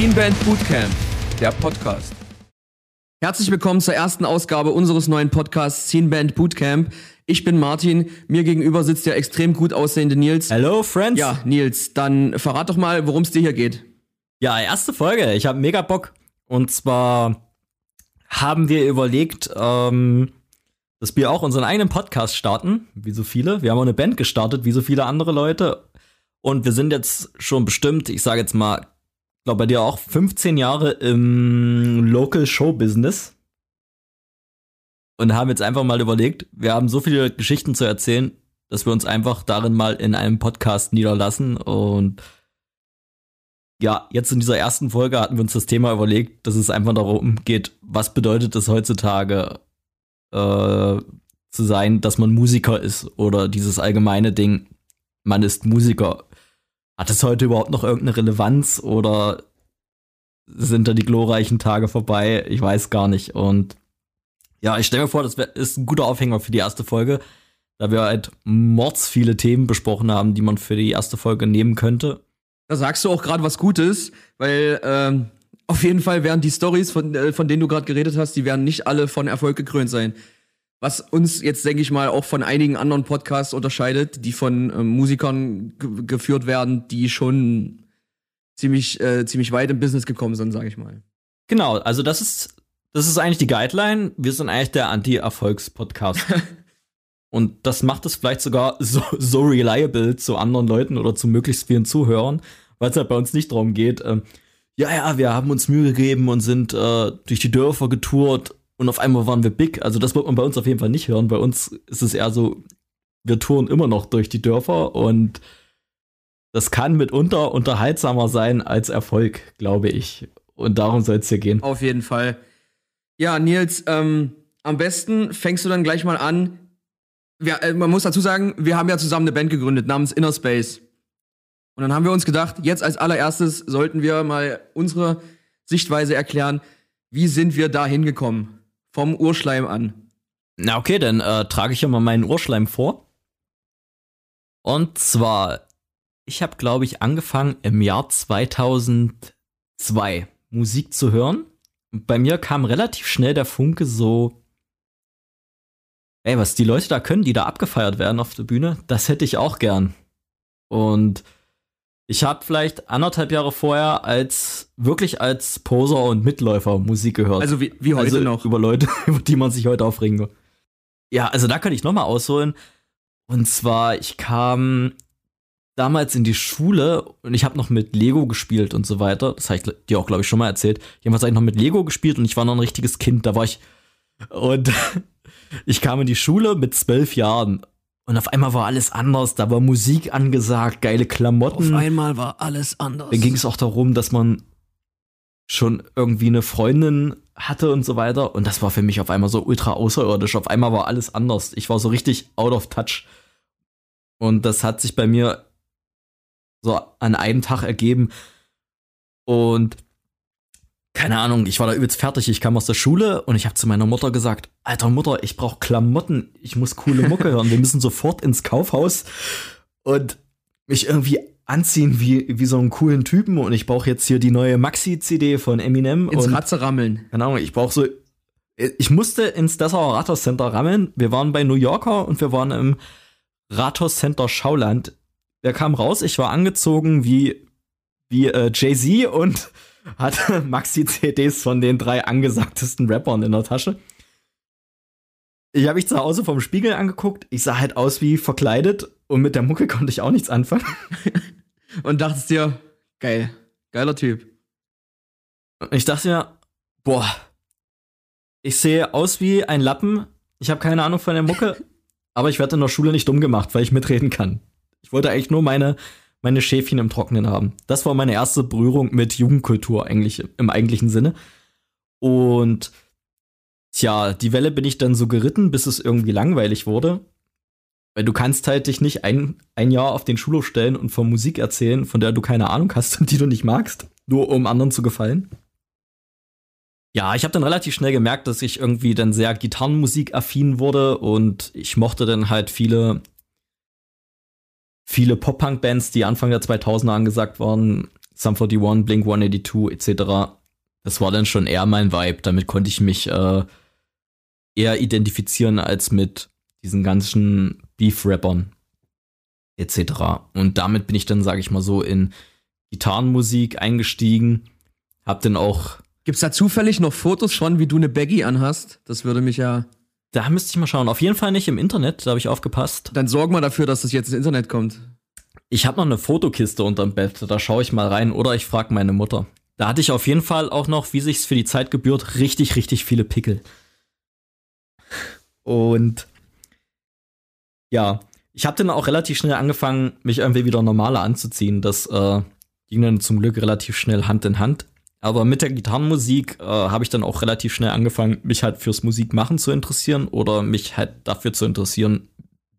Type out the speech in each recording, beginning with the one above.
Scene Band Bootcamp, der Podcast. Herzlich willkommen zur ersten Ausgabe unseres neuen Podcasts Scene Band Bootcamp. Ich bin Martin, mir gegenüber sitzt der extrem gut aussehende Nils. Hello, Friends. Ja, Nils, dann verrat doch mal, worum es dir hier geht. Ja, erste Folge. Ich habe mega Bock. Und zwar haben wir überlegt, ähm, dass wir auch unseren eigenen Podcast starten, wie so viele. Wir haben auch eine Band gestartet, wie so viele andere Leute. Und wir sind jetzt schon bestimmt, ich sage jetzt mal, glaube bei dir auch 15 Jahre im Local Show Business und haben jetzt einfach mal überlegt, wir haben so viele Geschichten zu erzählen, dass wir uns einfach darin mal in einem Podcast niederlassen und ja, jetzt in dieser ersten Folge hatten wir uns das Thema überlegt, dass es einfach darum geht, was bedeutet es heutzutage äh, zu sein, dass man Musiker ist oder dieses allgemeine Ding, man ist Musiker hat es heute überhaupt noch irgendeine Relevanz oder sind da die glorreichen Tage vorbei? Ich weiß gar nicht. Und ja, ich stelle mir vor, das ist ein guter Aufhänger für die erste Folge, da wir halt mords viele Themen besprochen haben, die man für die erste Folge nehmen könnte. Da sagst du auch gerade was Gutes, weil ähm, auf jeden Fall werden die Stories, von, äh, von denen du gerade geredet hast, die werden nicht alle von Erfolg gekrönt sein. Was uns jetzt, denke ich mal, auch von einigen anderen Podcasts unterscheidet, die von äh, Musikern geführt werden, die schon ziemlich, äh, ziemlich weit im Business gekommen sind, sage ich mal. Genau, also das ist, das ist eigentlich die Guideline. Wir sind eigentlich der Anti-Erfolgs-Podcast. Und das macht es vielleicht sogar so, so reliable zu anderen Leuten oder zu möglichst vielen Zuhörern, weil es halt bei uns nicht darum geht, ähm, ja, ja, wir haben uns Mühe gegeben und sind äh, durch die Dörfer getourt und auf einmal waren wir big. Also das wird man bei uns auf jeden Fall nicht hören. Bei uns ist es eher so, wir touren immer noch durch die Dörfer und das kann mitunter unterhaltsamer sein als Erfolg, glaube ich. Und darum soll es hier gehen. Auf jeden Fall. Ja, Nils, ähm, am besten fängst du dann gleich mal an. Wir, äh, man muss dazu sagen, wir haben ja zusammen eine Band gegründet namens Inner Space. Und dann haben wir uns gedacht, jetzt als allererstes sollten wir mal unsere Sichtweise erklären, wie sind wir da hingekommen? vom Urschleim an. Na okay, dann äh, trage ich ja mal meinen Urschleim vor. Und zwar, ich habe, glaube ich, angefangen im Jahr 2002 Musik zu hören. Und bei mir kam relativ schnell der Funke so, ey, was die Leute da können, die da abgefeiert werden auf der Bühne, das hätte ich auch gern. Und ich habe vielleicht anderthalb Jahre vorher als wirklich als Poser und Mitläufer Musik gehört. Also wie, wie heute also noch. Über Leute, über die man sich heute aufregen will. Ja, also da kann ich noch mal ausholen. Und zwar, ich kam damals in die Schule und ich habe noch mit Lego gespielt und so weiter. Das habe ich dir auch, glaube ich, schon mal erzählt. Jedenfalls habe ich noch mit Lego gespielt und ich war noch ein richtiges Kind. Da war ich. Und ich kam in die Schule mit zwölf Jahren und auf einmal war alles anders. Da war Musik angesagt, geile Klamotten. Auf einmal war alles anders. Dann ging es auch darum, dass man schon irgendwie eine Freundin hatte und so weiter. Und das war für mich auf einmal so ultra außerirdisch. Auf einmal war alles anders. Ich war so richtig out of touch. Und das hat sich bei mir so an einem Tag ergeben. Und keine Ahnung, ich war da übelst fertig. Ich kam aus der Schule und ich habe zu meiner Mutter gesagt, alter Mutter, ich brauche Klamotten, ich muss coole Mucke hören. Wir müssen sofort ins Kaufhaus und mich irgendwie anziehen wie, wie so einen coolen Typen und ich brauche jetzt hier die neue Maxi-CD von Eminem. Ins und, Ratze rammeln. Keine Ahnung, ich brauche so, ich musste ins Dessauer Rathaus Center rammeln. Wir waren bei New Yorker und wir waren im Rathaus Center Schauland. Der kam raus, ich war angezogen wie, wie äh, Jay-Z und hatte Maxi-CDs von den drei angesagtesten Rappern in der Tasche. Ich habe mich zu Hause vom Spiegel angeguckt. Ich sah halt aus wie verkleidet und mit der Mucke konnte ich auch nichts anfangen. und dachtest dir, geil, geiler Typ. Ich dachte mir, boah, ich sehe aus wie ein Lappen. Ich habe keine Ahnung von der Mucke, aber ich werde in der Schule nicht dumm gemacht, weil ich mitreden kann. Ich wollte eigentlich nur meine meine Schäfchen im Trockenen haben. Das war meine erste Berührung mit Jugendkultur eigentlich im eigentlichen Sinne. Und tja, die Welle bin ich dann so geritten, bis es irgendwie langweilig wurde. Weil du kannst halt dich nicht ein, ein Jahr auf den Schulhof stellen und von Musik erzählen, von der du keine Ahnung hast und die du nicht magst, nur um anderen zu gefallen. Ja, ich habe dann relativ schnell gemerkt, dass ich irgendwie dann sehr Gitarrenmusik-affin wurde und ich mochte dann halt viele, viele Pop-Punk-Bands, die Anfang der 2000er angesagt waren, Sum 41, Blink 182 etc. Das war dann schon eher mein Vibe. Damit konnte ich mich äh, eher identifizieren als mit diesen ganzen Beef-Rappern etc. Und damit bin ich dann, sage ich mal so, in Gitarrenmusik eingestiegen. Hab dann auch Gibt's da zufällig noch Fotos schon, wie du eine Baggy anhast? Das würde mich ja. Da müsste ich mal schauen. Auf jeden Fall nicht im Internet, da habe ich aufgepasst. Dann sorg mal dafür, dass das jetzt ins Internet kommt. Ich habe noch eine Fotokiste unterm Bett, da schaue ich mal rein oder ich frage meine Mutter. Da hatte ich auf jeden Fall auch noch, wie sich's für die Zeit gebührt, richtig, richtig viele Pickel. Und ja, ich habe dann auch relativ schnell angefangen, mich irgendwie wieder normaler anzuziehen. Das äh, ging dann zum Glück relativ schnell Hand in Hand. Aber mit der Gitarrenmusik äh, habe ich dann auch relativ schnell angefangen, mich halt fürs Musikmachen zu interessieren oder mich halt dafür zu interessieren,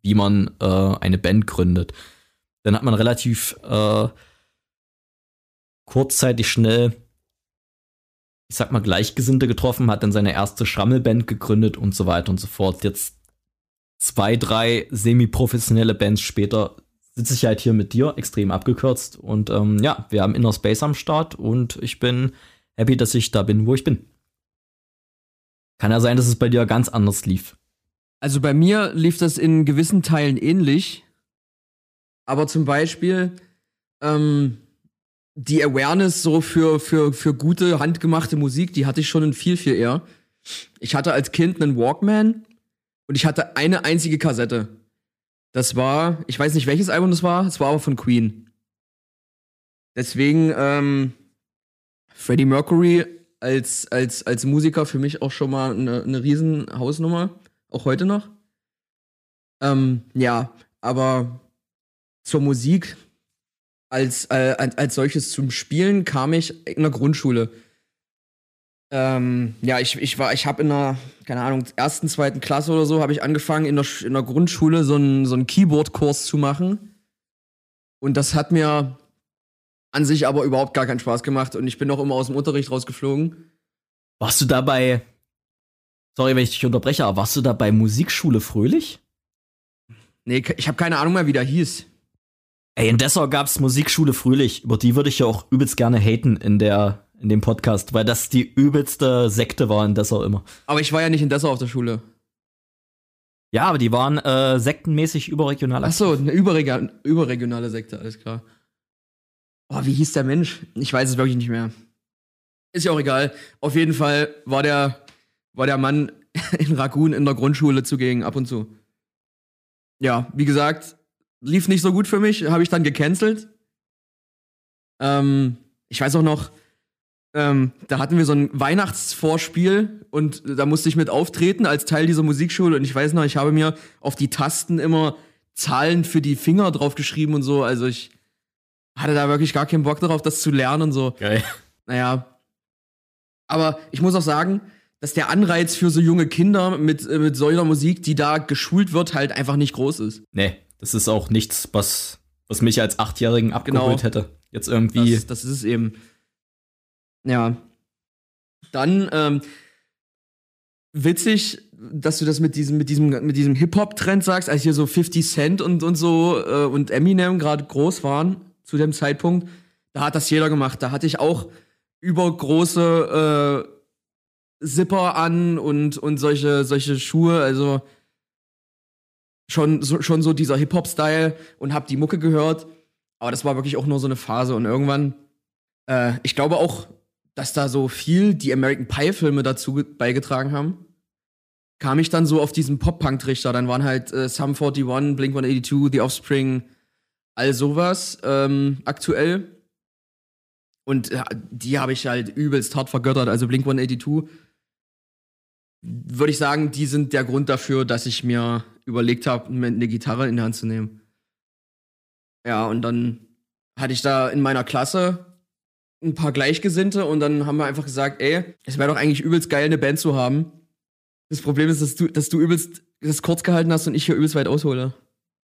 wie man äh, eine Band gründet. Dann hat man relativ äh, kurzzeitig schnell, ich sag mal, Gleichgesinnte getroffen, hat dann seine erste Schrammelband gegründet und so weiter und so fort. Jetzt zwei, drei semi-professionelle Bands später sitze ich halt hier mit dir, extrem abgekürzt. Und ähm, ja, wir haben Inner Space am Start und ich bin happy, dass ich da bin, wo ich bin. Kann ja sein, dass es bei dir ganz anders lief. Also bei mir lief das in gewissen Teilen ähnlich. Aber zum Beispiel ähm, die Awareness so für, für, für gute, handgemachte Musik, die hatte ich schon in viel, viel eher. Ich hatte als Kind einen Walkman und ich hatte eine einzige Kassette. Das war, ich weiß nicht welches Album das war, es war aber von Queen. Deswegen, ähm, Freddie Mercury als, als, als Musiker für mich auch schon mal eine, eine riesen Hausnummer, auch heute noch. Ähm, ja, aber zur Musik als, äh, als solches zum Spielen kam ich in der Grundschule. Ähm, ja, ich, ich war, ich habe in der, keine Ahnung, ersten, zweiten Klasse oder so, habe ich angefangen, in der, in der Grundschule so einen, so einen Keyboard-Kurs zu machen. Und das hat mir an sich aber überhaupt gar keinen Spaß gemacht und ich bin auch immer aus dem Unterricht rausgeflogen. Warst du dabei, sorry, wenn ich dich unterbreche, aber warst du da bei Musikschule Fröhlich? Nee, ich habe keine Ahnung mehr, wie der hieß. Ey, in Dessau gab's Musikschule Fröhlich. Über die würde ich ja auch übelst gerne haten in der in dem Podcast, weil das die übelste Sekte war in Dessau immer. Aber ich war ja nicht in Dessau auf der Schule. Ja, aber die waren äh, sektenmäßig überregional. Ach so, eine überregionale, überregionale Sekte, alles klar. Oh, wie hieß der Mensch? Ich weiß es wirklich nicht mehr. Ist ja auch egal. Auf jeden Fall war der, war der Mann in Ragun in der Grundschule zugegen, ab und zu. Ja, wie gesagt, lief nicht so gut für mich, habe ich dann gecancelt. Ähm, ich weiß auch noch, ähm, da hatten wir so ein Weihnachtsvorspiel und da musste ich mit auftreten als Teil dieser Musikschule. Und ich weiß noch, ich habe mir auf die Tasten immer Zahlen für die Finger draufgeschrieben und so. Also ich hatte da wirklich gar keinen Bock darauf, das zu lernen und so. Geil. Naja. Aber ich muss auch sagen, dass der Anreiz für so junge Kinder mit, äh, mit solcher Musik, die da geschult wird, halt einfach nicht groß ist. Nee, das ist auch nichts, was, was mich als Achtjährigen abgeholt genau. hätte. Jetzt irgendwie. Das, das ist es eben. Ja. Dann, ähm, witzig, dass du das mit diesem, mit diesem, mit diesem Hip-Hop-Trend sagst, als hier so 50 Cent und, und so äh, und Eminem gerade groß waren zu dem Zeitpunkt. Da hat das jeder gemacht. Da hatte ich auch übergroße äh, Zipper an und, und solche, solche Schuhe, also schon so, schon so dieser Hip-Hop-Style und hab die Mucke gehört. Aber das war wirklich auch nur so eine Phase und irgendwann, äh, ich glaube auch, dass da so viel die American Pie-Filme dazu beigetragen haben, kam ich dann so auf diesen Pop-Punk-Trichter. Dann waren halt äh, Sum 41, Blink 182, The Offspring, all sowas ähm, aktuell. Und äh, die habe ich halt übelst hart vergöttert. Also Blink 182 würde ich sagen, die sind der Grund dafür, dass ich mir überlegt habe, eine Gitarre in die Hand zu nehmen. Ja, und dann hatte ich da in meiner Klasse ein paar Gleichgesinnte und dann haben wir einfach gesagt, ey, es wäre doch eigentlich übelst geil, eine Band zu haben. Das Problem ist, dass du, dass du übelst das kurz gehalten hast und ich hier übelst weit aushole.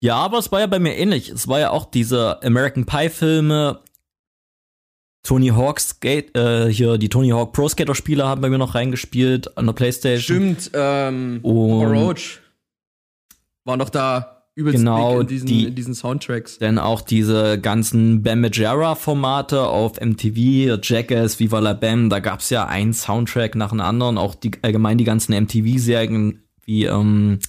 Ja, aber es war ja bei mir ähnlich. Es war ja auch diese American Pie Filme. Tony Hawk Skate, äh, hier die Tony Hawk Pro Skater Spiele haben bei mir noch reingespielt an der Playstation. Stimmt, ähm, Und- Roach war noch da übelst Genau, in diesen, die- in diesen Soundtracks. Dann auch diese ganzen Bam Majera Formate auf MTV, Jackass, Viva la Bam, da gab's ja einen Soundtrack nach dem anderen, auch die allgemein die ganzen MTV-Serien wie, ähm,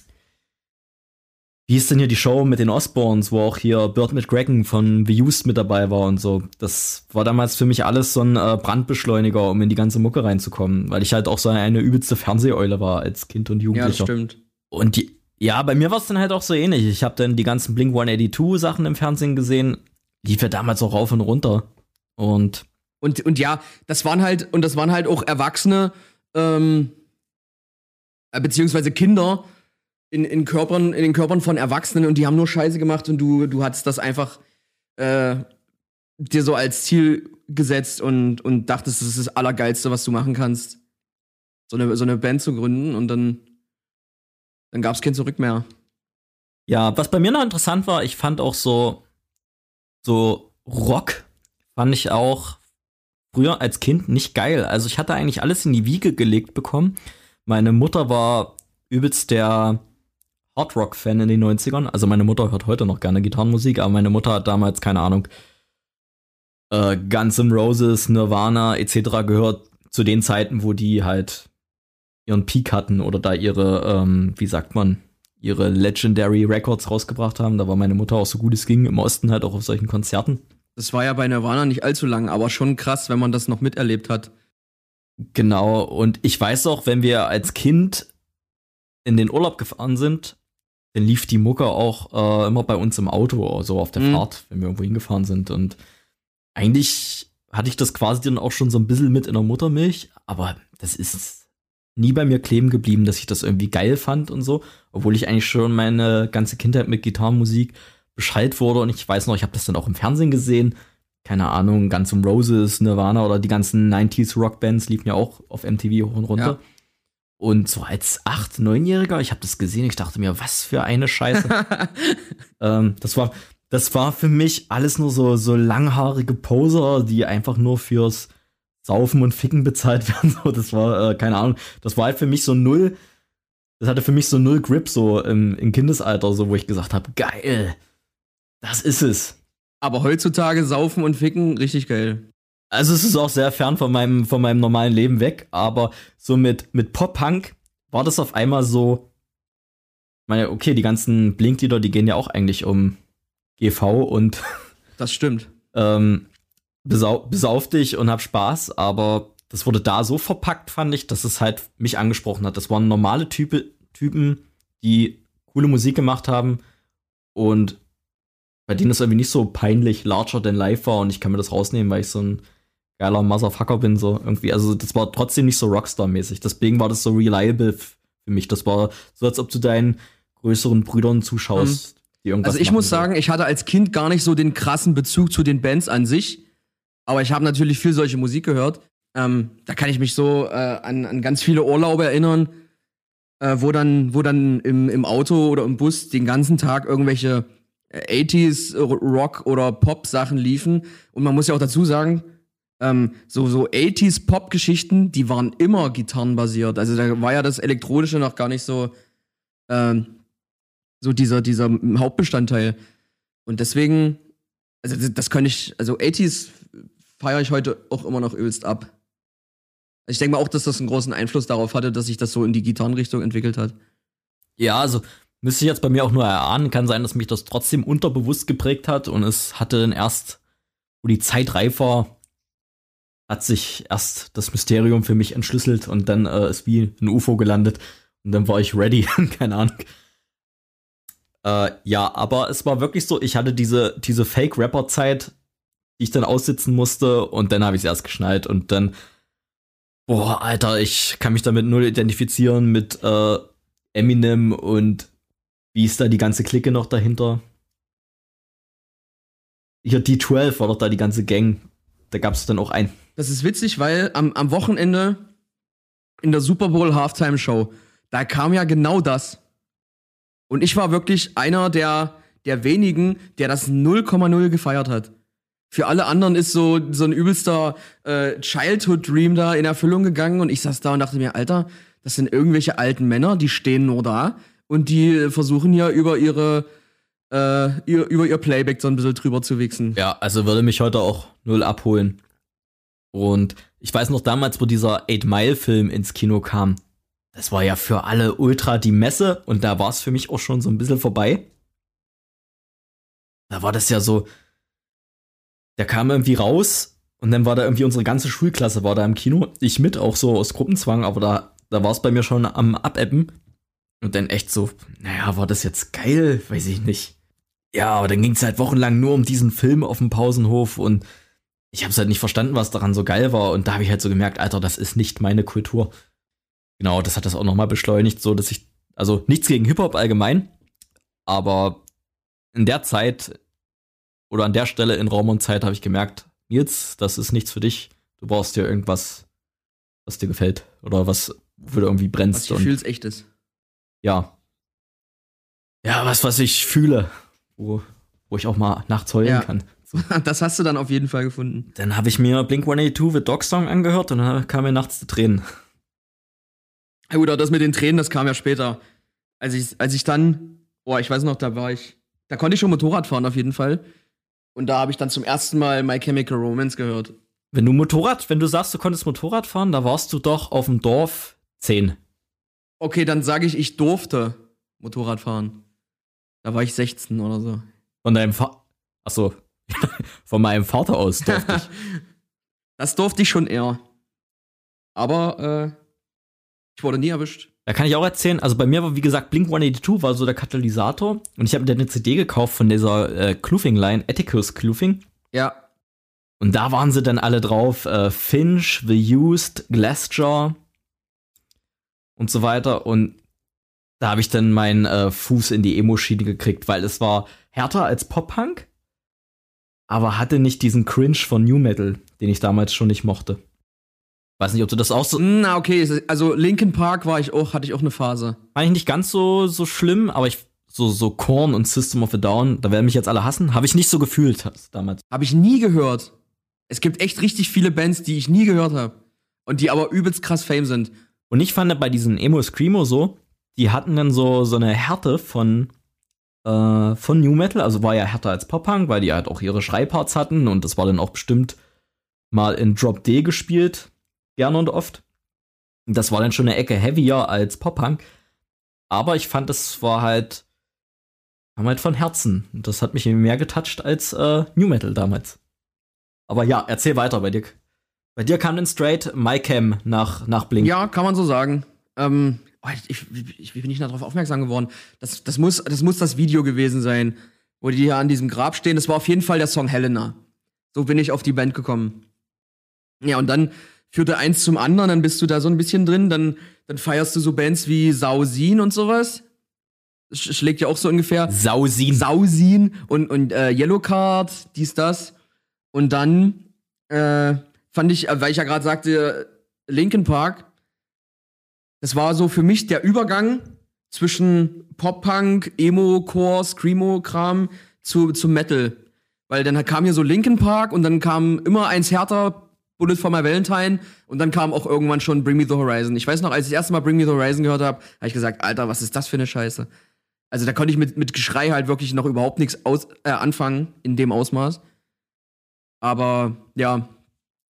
wie ist denn hier die Show mit den Osborns, wo auch hier Bird McGregor von The Used mit dabei war und so. Das war damals für mich alles so ein äh, Brandbeschleuniger, um in die ganze Mucke reinzukommen, weil ich halt auch so eine übelste Fernseheule war als Kind und Ja, das Jugendlicher. stimmt. Und die, ja, bei mir war es dann halt auch so ähnlich. Ich habe dann die ganzen Blink 182 Sachen im Fernsehen gesehen. Lief ja damals auch rauf und runter. Und Und, und ja, das waren halt, und das waren halt auch Erwachsene, ähm, äh, beziehungsweise Kinder in, in Körpern, in den Körpern von Erwachsenen und die haben nur Scheiße gemacht und du, du hattest das einfach äh, dir so als Ziel gesetzt und, und dachtest, das ist das Allergeilste, was du machen kannst. So eine, so eine Band zu gründen und dann, dann gab es kein Zurück mehr. ja, was bei mir noch interessant war, ich fand auch so, so Rock fand ich auch früher als Kind nicht geil. Also ich hatte eigentlich alles in die Wiege gelegt bekommen. Meine Mutter war übelst der Hard Rock Fan in den 90ern. Also meine Mutter hört heute noch gerne Gitarrenmusik, aber meine Mutter hat damals, keine Ahnung, äh, Guns N' Roses, Nirvana etc. gehört zu den Zeiten, wo die halt ihren Peak hatten oder da ihre, ähm, wie sagt man, ihre Legendary Records rausgebracht haben. Da war meine Mutter auch so gut es ging, im Osten halt auch auf solchen Konzerten. Das war ja bei Nirvana nicht allzu lang, aber schon krass, wenn man das noch miterlebt hat. Genau, und ich weiß auch, wenn wir als Kind in den Urlaub gefahren sind, dann lief die Mucke auch äh, immer bei uns im Auto, so auf der Mhm. Fahrt, wenn wir irgendwo hingefahren sind. Und eigentlich hatte ich das quasi dann auch schon so ein bisschen mit in der Muttermilch, aber das ist nie bei mir kleben geblieben, dass ich das irgendwie geil fand und so, obwohl ich eigentlich schon meine ganze Kindheit mit Gitarrenmusik Bescheid wurde und ich weiß noch, ich habe das dann auch im Fernsehen gesehen. Keine Ahnung, Guns N' Roses, Nirvana oder die ganzen 90s Rockbands liefen ja auch auf MTV hoch und runter. Ja. Und so als 8-, 9-Jähriger, ich habe das gesehen, ich dachte mir, was für eine Scheiße. ähm, das war das war für mich alles nur so so langhaarige Poser, die einfach nur fürs Saufen und Ficken bezahlt werden. So, das war äh, keine Ahnung, das war halt für mich so null. Das hatte für mich so null Grip so im, im Kindesalter, so wo ich gesagt habe, geil, das ist es. Aber heutzutage saufen und ficken, richtig geil. Also es ist auch sehr fern von meinem, von meinem normalen Leben weg, aber so mit, mit Pop-Punk war das auf einmal so, ich meine, okay, die ganzen Blink-Lieder, die gehen ja auch eigentlich um GV und Das stimmt. ähm, besau besauf dich und hab Spaß, aber das wurde da so verpackt, fand ich, dass es halt mich angesprochen hat. Das waren normale Type, Typen, die coole Musik gemacht haben und bei denen es irgendwie nicht so peinlich larger than life war und ich kann mir das rausnehmen, weil ich so ein geiler Motherfucker bin, so irgendwie. Also das war trotzdem nicht so Rockstar-mäßig. Deswegen war das so reliable für mich. Das war so, als ob du deinen größeren Brüdern zuschaust, die irgendwas Also ich muss sagen, ich hatte als Kind gar nicht so den krassen Bezug zu den Bands an sich. Aber ich habe natürlich viel solche Musik gehört. Ähm, da kann ich mich so äh, an, an ganz viele Urlaube erinnern, äh, wo dann, wo dann im, im Auto oder im Bus den ganzen Tag irgendwelche äh, 80s Rock oder Pop Sachen liefen. Und man muss ja auch dazu sagen, ähm, so, so 80s Pop-Geschichten, die waren immer gitarrenbasiert. Also da war ja das Elektronische noch gar nicht so, ähm, so dieser, dieser Hauptbestandteil. Und deswegen, also das, das könnte ich, also 80s feiere ich heute auch immer noch übelst ab. Also ich denke mal auch, dass das einen großen Einfluss darauf hatte, dass sich das so in die Gitarrenrichtung entwickelt hat. Ja, also müsste ich jetzt bei mir auch nur erahnen. Kann sein, dass mich das trotzdem unterbewusst geprägt hat und es hatte dann erst, wo die Zeit reif war, hat sich erst das Mysterium für mich entschlüsselt und dann äh, ist wie ein UFO gelandet und dann war ich ready. Keine Ahnung. Äh, ja, aber es war wirklich so, ich hatte diese, diese Fake-Rapper-Zeit, die ich dann aussitzen musste und dann habe ich es erst geschnallt und dann, boah, Alter, ich kann mich damit null identifizieren mit äh, Eminem und wie ist da die ganze Clique noch dahinter? Hier D12 war doch da die ganze Gang. Da gab es dann auch ein. Das ist witzig, weil am, am Wochenende in der Super Bowl Halftime Show, da kam ja genau das. Und ich war wirklich einer der, der wenigen, der das 0,0 gefeiert hat. Für alle anderen ist so, so ein übelster äh, Childhood-Dream da in Erfüllung gegangen und ich saß da und dachte mir, Alter, das sind irgendwelche alten Männer, die stehen nur da und die versuchen ja über ihre äh, über ihr Playback so ein bisschen drüber zu wichsen. Ja, also würde mich heute auch null abholen. Und ich weiß noch damals, wo dieser Eight Mile Film ins Kino kam. Das war ja für alle ultra die Messe und da war es für mich auch schon so ein bisschen vorbei. Da war das ja so, der kam irgendwie raus und dann war da irgendwie unsere ganze Schulklasse war da im Kino. Ich mit, auch so aus Gruppenzwang, aber da, da war es bei mir schon am Abebben. Und dann echt so, naja, war das jetzt geil? Weiß ich nicht. Ja, aber dann ging es halt wochenlang nur um diesen Film auf dem Pausenhof und ich habe es halt nicht verstanden, was daran so geil war. Und da habe ich halt so gemerkt, Alter, das ist nicht meine Kultur. Genau, das hat das auch nochmal beschleunigt, so dass ich, also nichts gegen Hip-Hop allgemein, aber in der Zeit oder an der Stelle in Raum und Zeit habe ich gemerkt, Nils, das ist nichts für dich. Du brauchst dir irgendwas, was dir gefällt oder was, wofür du irgendwie brennst. Was Gefühls echt ist. Ja. Ja, was, was ich fühle wo, wo ich auch mal nachts heulen ja. kann. So. Das hast du dann auf jeden Fall gefunden. Dann habe ich mir Blink 182 The Dog Song angehört und dann kam mir nachts die Tränen. Ja gut, aber das mit den Tränen, das kam ja später. Als ich, als ich dann, boah, ich weiß noch, da war ich, da konnte ich schon Motorrad fahren auf jeden Fall. Und da habe ich dann zum ersten Mal My Chemical Romance gehört. Wenn du Motorrad, wenn du sagst, du konntest Motorrad fahren, da warst du doch auf dem Dorf 10. Okay, dann sage ich, ich durfte Motorrad fahren. Da war ich 16 oder so. Von deinem Vater. Achso. Von meinem Vater aus durfte ich. das durfte ich schon eher. Aber äh, ich wurde nie erwischt. Da kann ich auch erzählen, also bei mir war, wie gesagt, Blink 182 war so der Katalysator und ich habe mir eine CD gekauft von dieser äh, Kloofing-Line, Atticus Kloofing. Ja. Und da waren sie dann alle drauf, äh, Finch, The Used, Glassjaw und so weiter. Und da habe ich dann meinen äh, Fuß in die Emo-Schiene gekriegt, weil es war härter als Pop-Punk, aber hatte nicht diesen Cringe von New Metal, den ich damals schon nicht mochte. Weiß nicht, ob du das auch so. Na, okay, also Linkin Park war ich auch, hatte ich auch eine Phase. War ich nicht ganz so, so schlimm, aber ich, so, so Korn und System of a Down, da werden mich jetzt alle hassen, habe ich nicht so gefühlt damals. Habe ich nie gehört. Es gibt echt richtig viele Bands, die ich nie gehört habe. Und die aber übelst krass Fame sind. Und ich fand bei diesen Emo Screamo so, die hatten dann so, so eine Härte von, äh, von New Metal, also war ja härter als Pop-Punk, weil die halt auch ihre Schreiparts hatten und das war dann auch bestimmt mal in Drop D gespielt, gerne und oft. Das war dann schon eine Ecke heavier als Pop-Punk, aber ich fand, das war halt, kam halt von Herzen. Das hat mich mehr getoucht als äh, New Metal damals. Aber ja, erzähl weiter bei dir. Bei dir kam dann straight MyCam nach, nach Blink. Ja, kann man so sagen. Ähm, oh, ich, ich, wie bin ich darauf aufmerksam geworden? Das, das, muss, das muss das Video gewesen sein, wo die hier an diesem Grab stehen. Das war auf jeden Fall der Song Helena. So bin ich auf die Band gekommen. Ja, und dann führte eins zum anderen, dann bist du da so ein bisschen drin, dann, dann feierst du so Bands wie Sausin und sowas. Sch schlägt ja auch so ungefähr. Sausin. Sausin und, und äh, Yellowcard, dies, das. Und dann äh, fand ich, äh, weil ich ja gerade sagte, Linkin Park, das war so für mich der Übergang zwischen Pop-Punk, Emo-Core, Screamo-Kram zu, zu Metal. Weil dann kam hier so Linkin Park und dann kam immer eins härter, Bullet for My Valentine und dann kam auch irgendwann schon Bring Me the Horizon. Ich weiß noch, als ich das erste Mal Bring Me the Horizon gehört habe, habe ich gesagt, Alter, was ist das für eine Scheiße? Also da konnte ich mit, mit Geschrei halt wirklich noch überhaupt nichts aus, äh, anfangen in dem Ausmaß. Aber ja,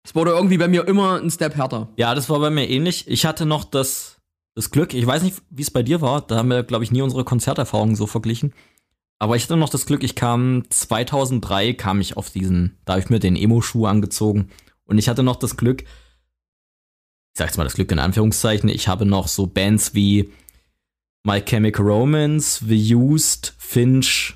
es wurde irgendwie bei mir immer ein Step härter. Ja, das war bei mir ähnlich. Ich hatte noch das das Glück, ich weiß nicht, wie es bei dir war, da haben wir, glaube ich, nie unsere Konzerterfahrungen so verglichen. Aber ich hatte noch das Glück, ich kam 2003, kam ich auf diesen, da habe ich mir den Emo-Schuh angezogen. Und ich hatte noch das Glück, ich sag's mal das Glück in Anführungszeichen, ich habe noch so Bands wie My Chemical Romance, The Used, Finch,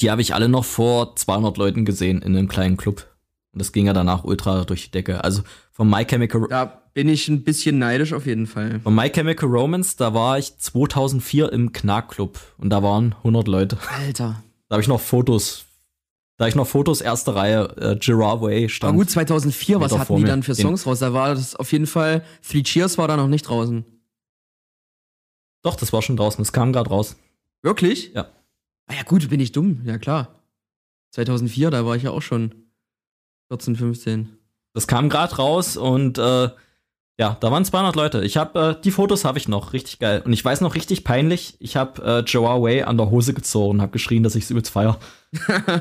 die habe ich alle noch vor 200 Leuten gesehen in einem kleinen Club. Und das ging ja danach ultra durch die Decke. Also von My Chemical Da bin ich ein bisschen neidisch auf jeden Fall. Von My Chemical Romance, da war ich 2004 im Knackclub und da waren 100 Leute. Alter. Da habe ich noch Fotos. Da ich noch Fotos, erste Reihe, äh, Girard Way stand. Aber gut, 2004, was hatten die dann für Songs raus? Da war das auf jeden Fall, Three Cheers war da noch nicht draußen. Doch, das war schon draußen, das kam gerade raus. Wirklich? Ja. Ah ja gut, bin ich dumm, ja klar. 2004, da war ich ja auch schon 14, 15. Das kam gerade raus und äh, ja, da waren 200 Leute. Ich habe äh, die Fotos habe ich noch, richtig geil. Und ich weiß noch richtig peinlich. Ich habe äh, Joao Way an der Hose gezogen und habe geschrien, dass ich es übelst feier.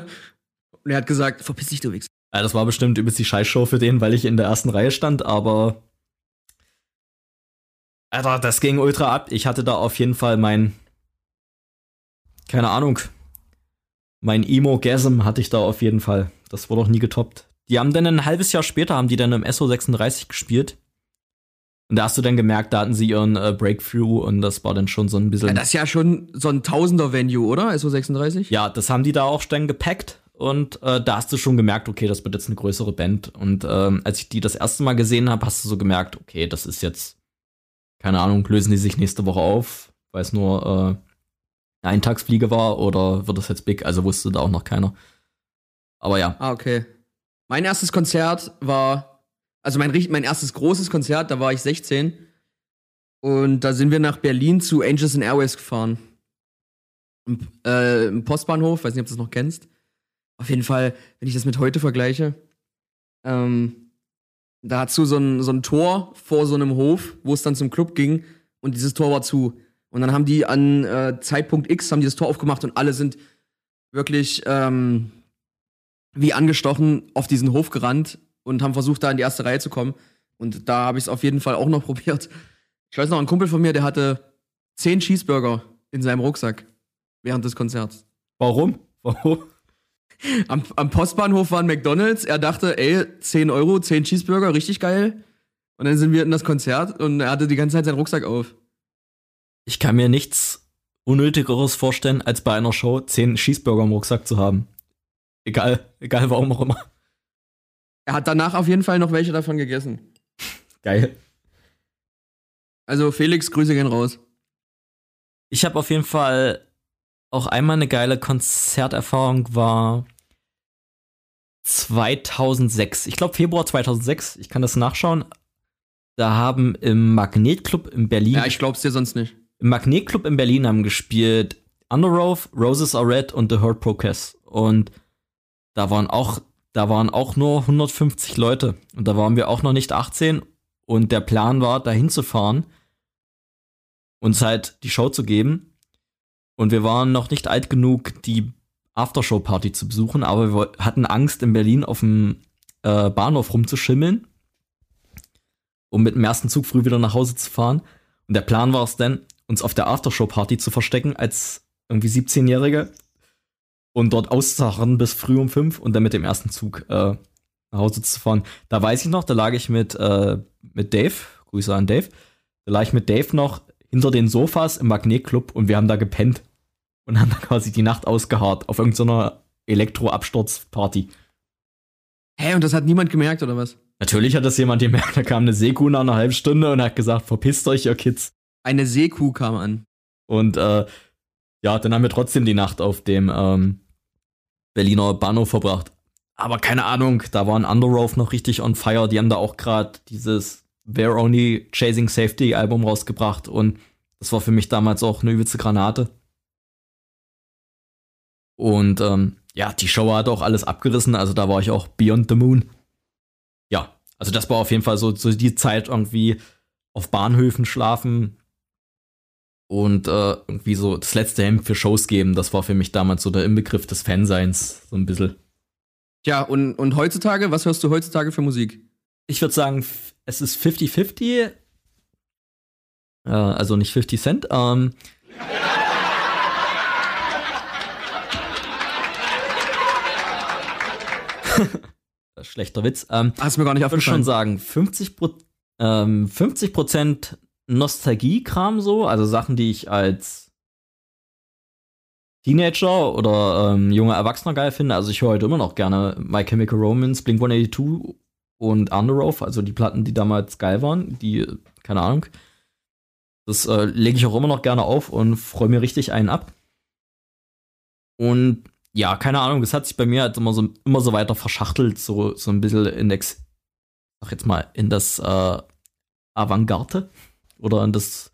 und er hat gesagt, verpiss dich, du Wichs. Ja, das war bestimmt übelst die Scheißshow für den, weil ich in der ersten Reihe stand, aber Alter, das ging ultra ab. Ich hatte da auf jeden Fall mein keine Ahnung. Mein Emo-Gasm hatte ich da auf jeden Fall. Das wurde auch nie getoppt. Die haben dann ein halbes Jahr später, haben die dann im SO36 gespielt. Und da hast du dann gemerkt, da hatten sie ihren äh, Breakthrough und das war dann schon so ein bisschen. Ja, das ist ja schon so ein Tausender-Venue, oder? SO36? Ja, das haben die da auch dann gepackt und äh, da hast du schon gemerkt, okay, das wird jetzt eine größere Band. Und ähm, als ich die das erste Mal gesehen habe, hast du so gemerkt, okay, das ist jetzt, keine Ahnung, lösen die sich nächste Woche auf, weil es nur äh, eine Eintagsfliege war oder wird das jetzt big? Also wusste da auch noch keiner. Aber ja. Ah, okay. Mein erstes Konzert war, also mein, mein erstes großes Konzert, da war ich 16. Und da sind wir nach Berlin zu Angels and Airways gefahren. Im, äh, Im Postbahnhof, weiß nicht, ob du das noch kennst. Auf jeden Fall, wenn ich das mit heute vergleiche, ähm, da du so ein, so ein Tor vor so einem Hof, wo es dann zum Club ging und dieses Tor war zu. Und dann haben die an äh, Zeitpunkt X haben die das Tor aufgemacht und alle sind wirklich ähm, wie angestochen auf diesen Hof gerannt und haben versucht, da in die erste Reihe zu kommen. Und da habe ich es auf jeden Fall auch noch probiert. Ich weiß noch, ein Kumpel von mir, der hatte zehn Cheeseburger in seinem Rucksack während des Konzerts. Warum? Warum? Am, am Postbahnhof war ein McDonalds. Er dachte, ey, 10 Euro, 10 Cheeseburger, richtig geil. Und dann sind wir in das Konzert und er hatte die ganze Zeit seinen Rucksack auf. Ich kann mir nichts Unnötigeres vorstellen, als bei einer Show 10 Cheeseburger im Rucksack zu haben. Egal, egal warum auch immer. Er hat danach auf jeden Fall noch welche davon gegessen. Geil. Also Felix, Grüße gehen raus. Ich habe auf jeden Fall auch einmal eine geile Konzerterfahrung war 2006. Ich glaube Februar 2006. Ich kann das nachschauen. Da haben im Magnetclub in Berlin. Ja, ich glaub's dir sonst nicht. Im Magnetclub in Berlin haben gespielt Underoath, Roses Are Red und The Hurt Process. Und da waren auch, da waren auch nur 150 Leute. Und da waren wir auch noch nicht 18. Und der Plan war, da hinzufahren, uns halt die Show zu geben und wir waren noch nicht alt genug, die Aftershow-Party zu besuchen, aber wir hatten Angst, in Berlin auf dem äh, Bahnhof rumzuschimmeln, um mit dem ersten Zug früh wieder nach Hause zu fahren. Und der Plan war es dann, uns auf der Aftershow-Party zu verstecken als irgendwie 17-Jährige und dort auszuharren bis früh um fünf und dann mit dem ersten Zug äh, nach Hause zu fahren. Da weiß ich noch, da lag ich mit, äh, mit Dave, Grüße an Dave, da lag ich mit Dave noch hinter den Sofas im Magnetclub und wir haben da gepennt und haben da quasi die Nacht ausgeharrt auf irgendeiner Elektroabsturzparty. Hä, und das hat niemand gemerkt, oder was? Natürlich hat das jemand gemerkt. Da kam eine Seekuh nach einer halben Stunde und hat gesagt, verpisst euch, ihr Kids. Eine Seekuh kam an. Und äh, ja, dann haben wir trotzdem die Nacht auf dem ähm, Berliner Bahnhof verbracht. Aber keine Ahnung, da waren Underoath noch richtig on fire. Die haben da auch gerade dieses We're Only Chasing Safety Album rausgebracht und das war für mich damals auch eine übelste Granate. Und ähm, ja, die Show hat auch alles abgerissen, also da war ich auch beyond the moon. Ja, also das war auf jeden Fall so, so die Zeit irgendwie auf Bahnhöfen schlafen und äh, irgendwie so das letzte Hemd für Shows geben. Das war für mich damals so der Inbegriff des Fanseins, so ein bisschen. Ja, und, und heutzutage, was hörst du heutzutage für Musik? Ich würde sagen, es ist 50-50. Äh, also nicht 50 Cent. Ähm, Schlechter Witz. Ähm, Hast mir gar nicht Ich würde schon sagen, 50 ähm, 50 Nostalgie-Kram so, also Sachen, die ich als Teenager oder ähm, junger Erwachsener geil finde. Also ich höre heute immer noch gerne My Chemical Romance, Blink 182 und Underoath, also die Platten, die damals geil waren, die, keine Ahnung. Das äh, lege ich auch immer noch gerne auf und freue mir richtig einen ab. Und ja, keine Ahnung, das hat sich bei mir halt immer so, immer so weiter verschachtelt, so, so ein bisschen in, Ex, sag jetzt mal, in das äh, Avantgarde oder in das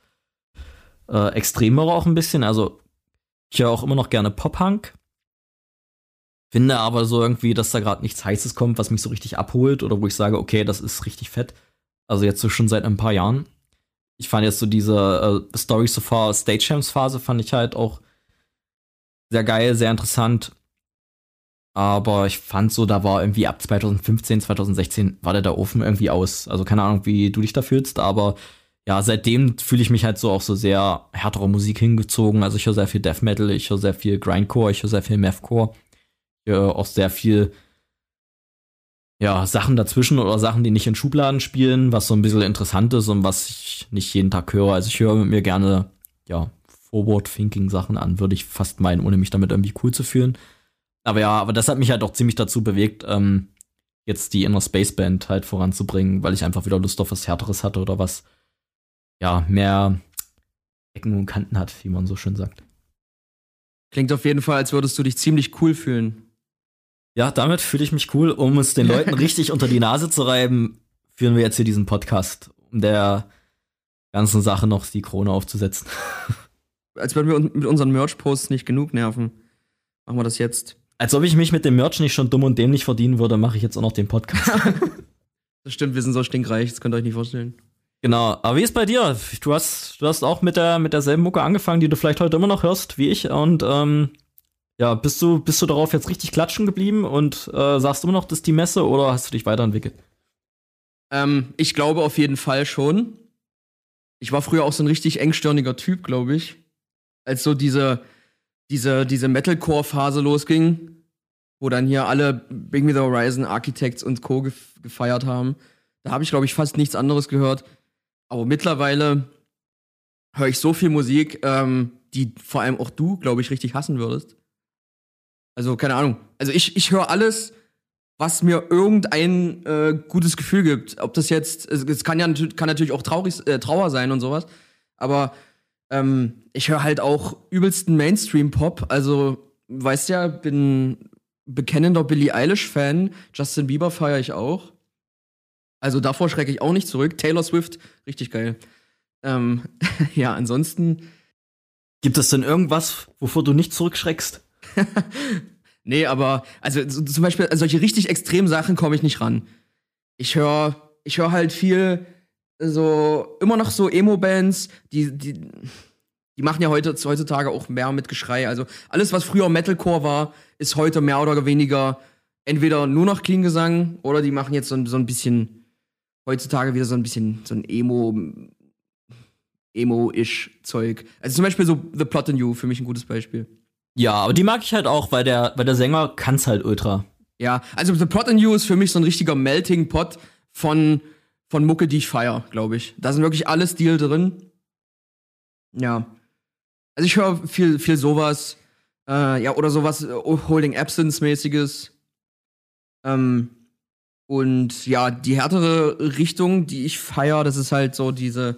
äh, Extremere auch ein bisschen. Also, ich höre auch immer noch gerne Pop-Punk. Finde aber so irgendwie, dass da gerade nichts Heißes kommt, was mich so richtig abholt oder wo ich sage, okay, das ist richtig fett. Also jetzt so schon seit ein paar Jahren. Ich fand jetzt so diese äh, Story so far Stage Champs Phase fand ich halt auch sehr geil, sehr interessant. Aber ich fand so, da war irgendwie ab 2015, 2016 war der der Ofen irgendwie aus. Also keine Ahnung, wie du dich da fühlst, aber ja, seitdem fühle ich mich halt so auch so sehr härtere Musik hingezogen. Also ich höre sehr viel Death Metal, ich höre sehr viel Grindcore, ich höre sehr viel Mathcore. Ich höre auch sehr viel ja, Sachen dazwischen oder Sachen, die nicht in Schubladen spielen, was so ein bisschen interessant ist und was ich nicht jeden Tag höre. Also ich höre mit mir gerne, ja, Forward-Thinking-Sachen an, würde ich fast meinen, ohne mich damit irgendwie cool zu fühlen. Aber ja, aber das hat mich halt auch ziemlich dazu bewegt, ähm, jetzt die Inner Space Band halt voranzubringen, weil ich einfach wieder Lust auf was Härteres hatte oder was, ja, mehr Ecken und Kanten hat, wie man so schön sagt. Klingt auf jeden Fall, als würdest du dich ziemlich cool fühlen. Ja, damit fühle ich mich cool, um es den Leuten richtig unter die Nase zu reiben, führen wir jetzt hier diesen Podcast, um der ganzen Sache noch die Krone aufzusetzen. Als würden wir mit unseren Merch-Posts nicht genug nerven. Machen wir das jetzt. Als ob ich mich mit dem Merch nicht schon dumm und dämlich verdienen würde, mache ich jetzt auch noch den Podcast. das stimmt, wir sind so stinkreich, das könnt ihr euch nicht vorstellen. Genau, aber wie ist bei dir? Du hast, du hast auch mit, der, mit derselben Mucke angefangen, die du vielleicht heute immer noch hörst, wie ich. Und ähm, ja, bist du, bist du darauf jetzt richtig klatschen geblieben und äh, sagst du immer noch, das ist die Messe oder hast du dich weiterentwickelt? Ähm, ich glaube auf jeden Fall schon. Ich war früher auch so ein richtig engstirniger Typ, glaube ich. Als so diese, diese, diese Metalcore-Phase losging, wo dann hier alle Bring Me the Horizon, Architects und Co. gefeiert haben. Da habe ich, glaube ich, fast nichts anderes gehört. Aber mittlerweile höre ich so viel Musik, ähm, die vor allem auch du, glaube ich, richtig hassen würdest. Also, keine Ahnung. Also, ich, ich höre alles, was mir irgendein äh, gutes Gefühl gibt. Ob das jetzt, es, es kann ja kann natürlich auch traurig, äh, Trauer sein und sowas. Aber ähm, ich höre halt auch übelsten Mainstream-Pop. Also, weißt ja, bin bekennender Billie Eilish-Fan. Justin Bieber feiere ich auch. Also davor schrecke ich auch nicht zurück. Taylor Swift, richtig geil. Ähm, ja, ansonsten. Gibt es denn irgendwas, wovor du nicht zurückschreckst? nee, aber also so, zum Beispiel an solche richtig extremen Sachen komme ich nicht ran. Ich höre ich höre halt viel so immer noch so Emo-Bands, die, die, die machen ja heute, heutzutage auch mehr mit Geschrei. Also alles, was früher Metalcore war, ist heute mehr oder weniger entweder nur noch Clean Gesang oder die machen jetzt so, so ein bisschen heutzutage wieder so ein bisschen so ein Emo Emo-ish Zeug. Also zum Beispiel so The Plot in You für mich ein gutes Beispiel. Ja, aber die mag ich halt auch, weil der, weil der Sänger kann's halt ultra. Ja, also The Plot in You ist für mich so ein richtiger Melting Pot von, von Mucke, die ich feier, glaube ich. Da sind wirklich alle Stil drin. Ja. Also ich höre viel, viel sowas. Äh, ja, oder sowas uh, Holding Absence-mäßiges. Ähm, und ja, die härtere Richtung, die ich feier, das ist halt so diese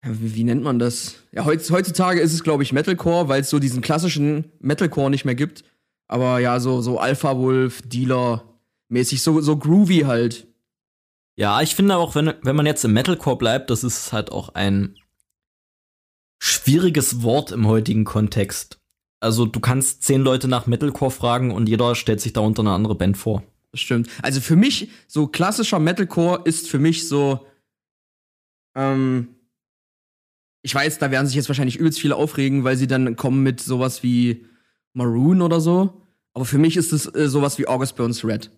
wie, wie, nennt man das? Ja, heutzutage ist es, glaube ich, Metalcore, weil es so diesen klassischen Metalcore nicht mehr gibt. Aber ja, so, so Alpha Wolf, Dealer-mäßig, so, so groovy halt. Ja, ich finde auch, wenn, wenn man jetzt im Metalcore bleibt, das ist halt auch ein schwieriges Wort im heutigen Kontext. Also, du kannst zehn Leute nach Metalcore fragen und jeder stellt sich darunter eine andere Band vor. Stimmt. Also für mich, so klassischer Metalcore ist für mich so, ähm, ich weiß, da werden sich jetzt wahrscheinlich übelst viele aufregen, weil sie dann kommen mit sowas wie Maroon oder so. Aber für mich ist es äh, sowas wie August Burns Red.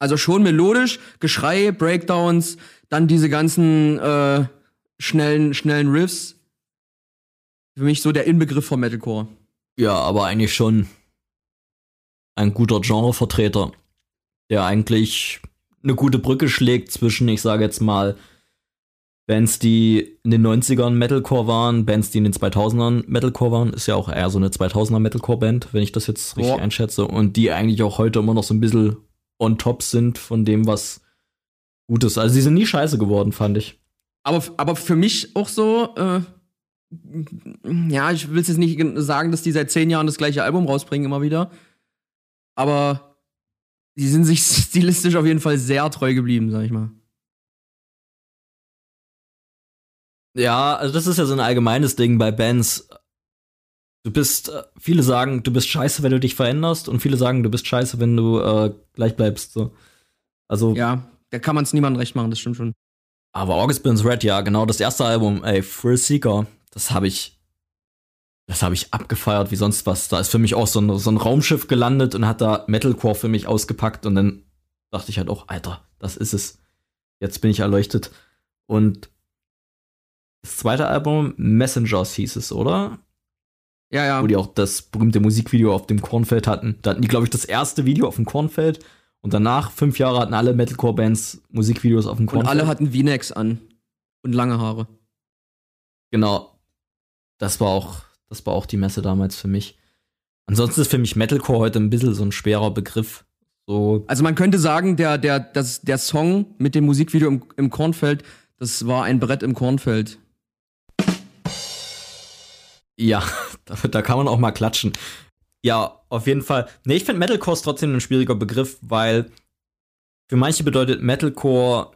Also schon melodisch, Geschrei, Breakdowns, dann diese ganzen äh, schnellen, schnellen Riffs. Für mich so der Inbegriff von Metalcore. Ja, aber eigentlich schon ein guter Genrevertreter, der eigentlich eine gute Brücke schlägt zwischen, ich sage jetzt mal, Bands, die in den 90ern Metalcore waren, Bands, die in den 2000ern Metalcore waren, ist ja auch eher so eine 2000er Metalcore-Band, wenn ich das jetzt richtig oh. einschätze, und die eigentlich auch heute immer noch so ein bisschen on top sind von dem, was gut ist. Also, sie sind nie scheiße geworden, fand ich. Aber, aber für mich auch so, äh, ja, ich will jetzt nicht sagen, dass die seit zehn Jahren das gleiche Album rausbringen, immer wieder. Aber die sind sich stilistisch auf jeden Fall sehr treu geblieben, sag ich mal. Ja, also das ist ja so ein allgemeines Ding bei Bands. Du bist, äh, viele sagen, du bist scheiße, wenn du dich veränderst und viele sagen, du bist scheiße, wenn du äh, gleich bleibst. So. Also. Ja, da kann man es niemandem recht machen, das stimmt schon. Aber August Burns Red, ja, genau, das erste Album, ey, Thrill Seeker, das habe ich, das habe ich abgefeiert wie sonst was. Da ist für mich auch so ein, so ein Raumschiff gelandet und hat da Metalcore für mich ausgepackt und dann dachte ich halt auch, Alter, das ist es. Jetzt bin ich erleuchtet. Und das zweite Album, Messengers hieß es, oder? Ja, ja. Wo die auch das berühmte Musikvideo auf dem Kornfeld hatten. Da hatten die, glaube ich, das erste Video auf dem Kornfeld. Und danach, fünf Jahre, hatten alle Metalcore-Bands Musikvideos auf dem Kornfeld. Und alle hatten V-Necks an. Und lange Haare. Genau. Das war auch, das war auch die Messe damals für mich. Ansonsten ist für mich Metalcore heute ein bisschen so ein schwerer Begriff. So. Also man könnte sagen, der, der, das, der Song mit dem Musikvideo im, im Kornfeld, das war ein Brett im Kornfeld. Ja, da, kann man auch mal klatschen. Ja, auf jeden Fall. Nee, ich finde Metalcore ist trotzdem ein schwieriger Begriff, weil für manche bedeutet Metalcore,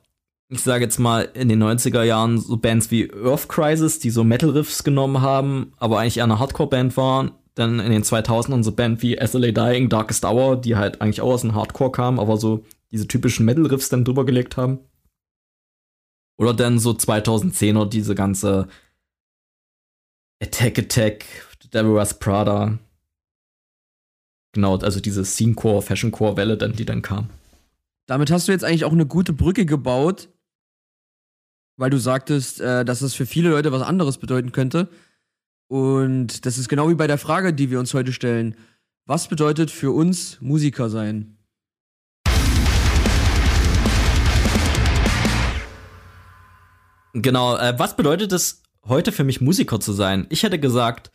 ich sage jetzt mal in den 90er Jahren so Bands wie Earth Crisis, die so Metal Riffs genommen haben, aber eigentlich eher eine Hardcore Band waren. Dann in den 2000ern so Band wie SLA Dying, Darkest Hour, die halt eigentlich auch aus dem Hardcore kamen, aber so diese typischen Metal Riffs dann drüber gelegt haben. Oder dann so 2010er diese ganze Attack Attack, Devil Wears Prada. Genau, also diese Scene-Core, Fashion-Core-Welle, dann, die dann kam. Damit hast du jetzt eigentlich auch eine gute Brücke gebaut, weil du sagtest, äh, dass das für viele Leute was anderes bedeuten könnte. Und das ist genau wie bei der Frage, die wir uns heute stellen. Was bedeutet für uns Musiker sein? Genau, äh, was bedeutet es heute für mich Musiker zu sein? Ich hätte gesagt,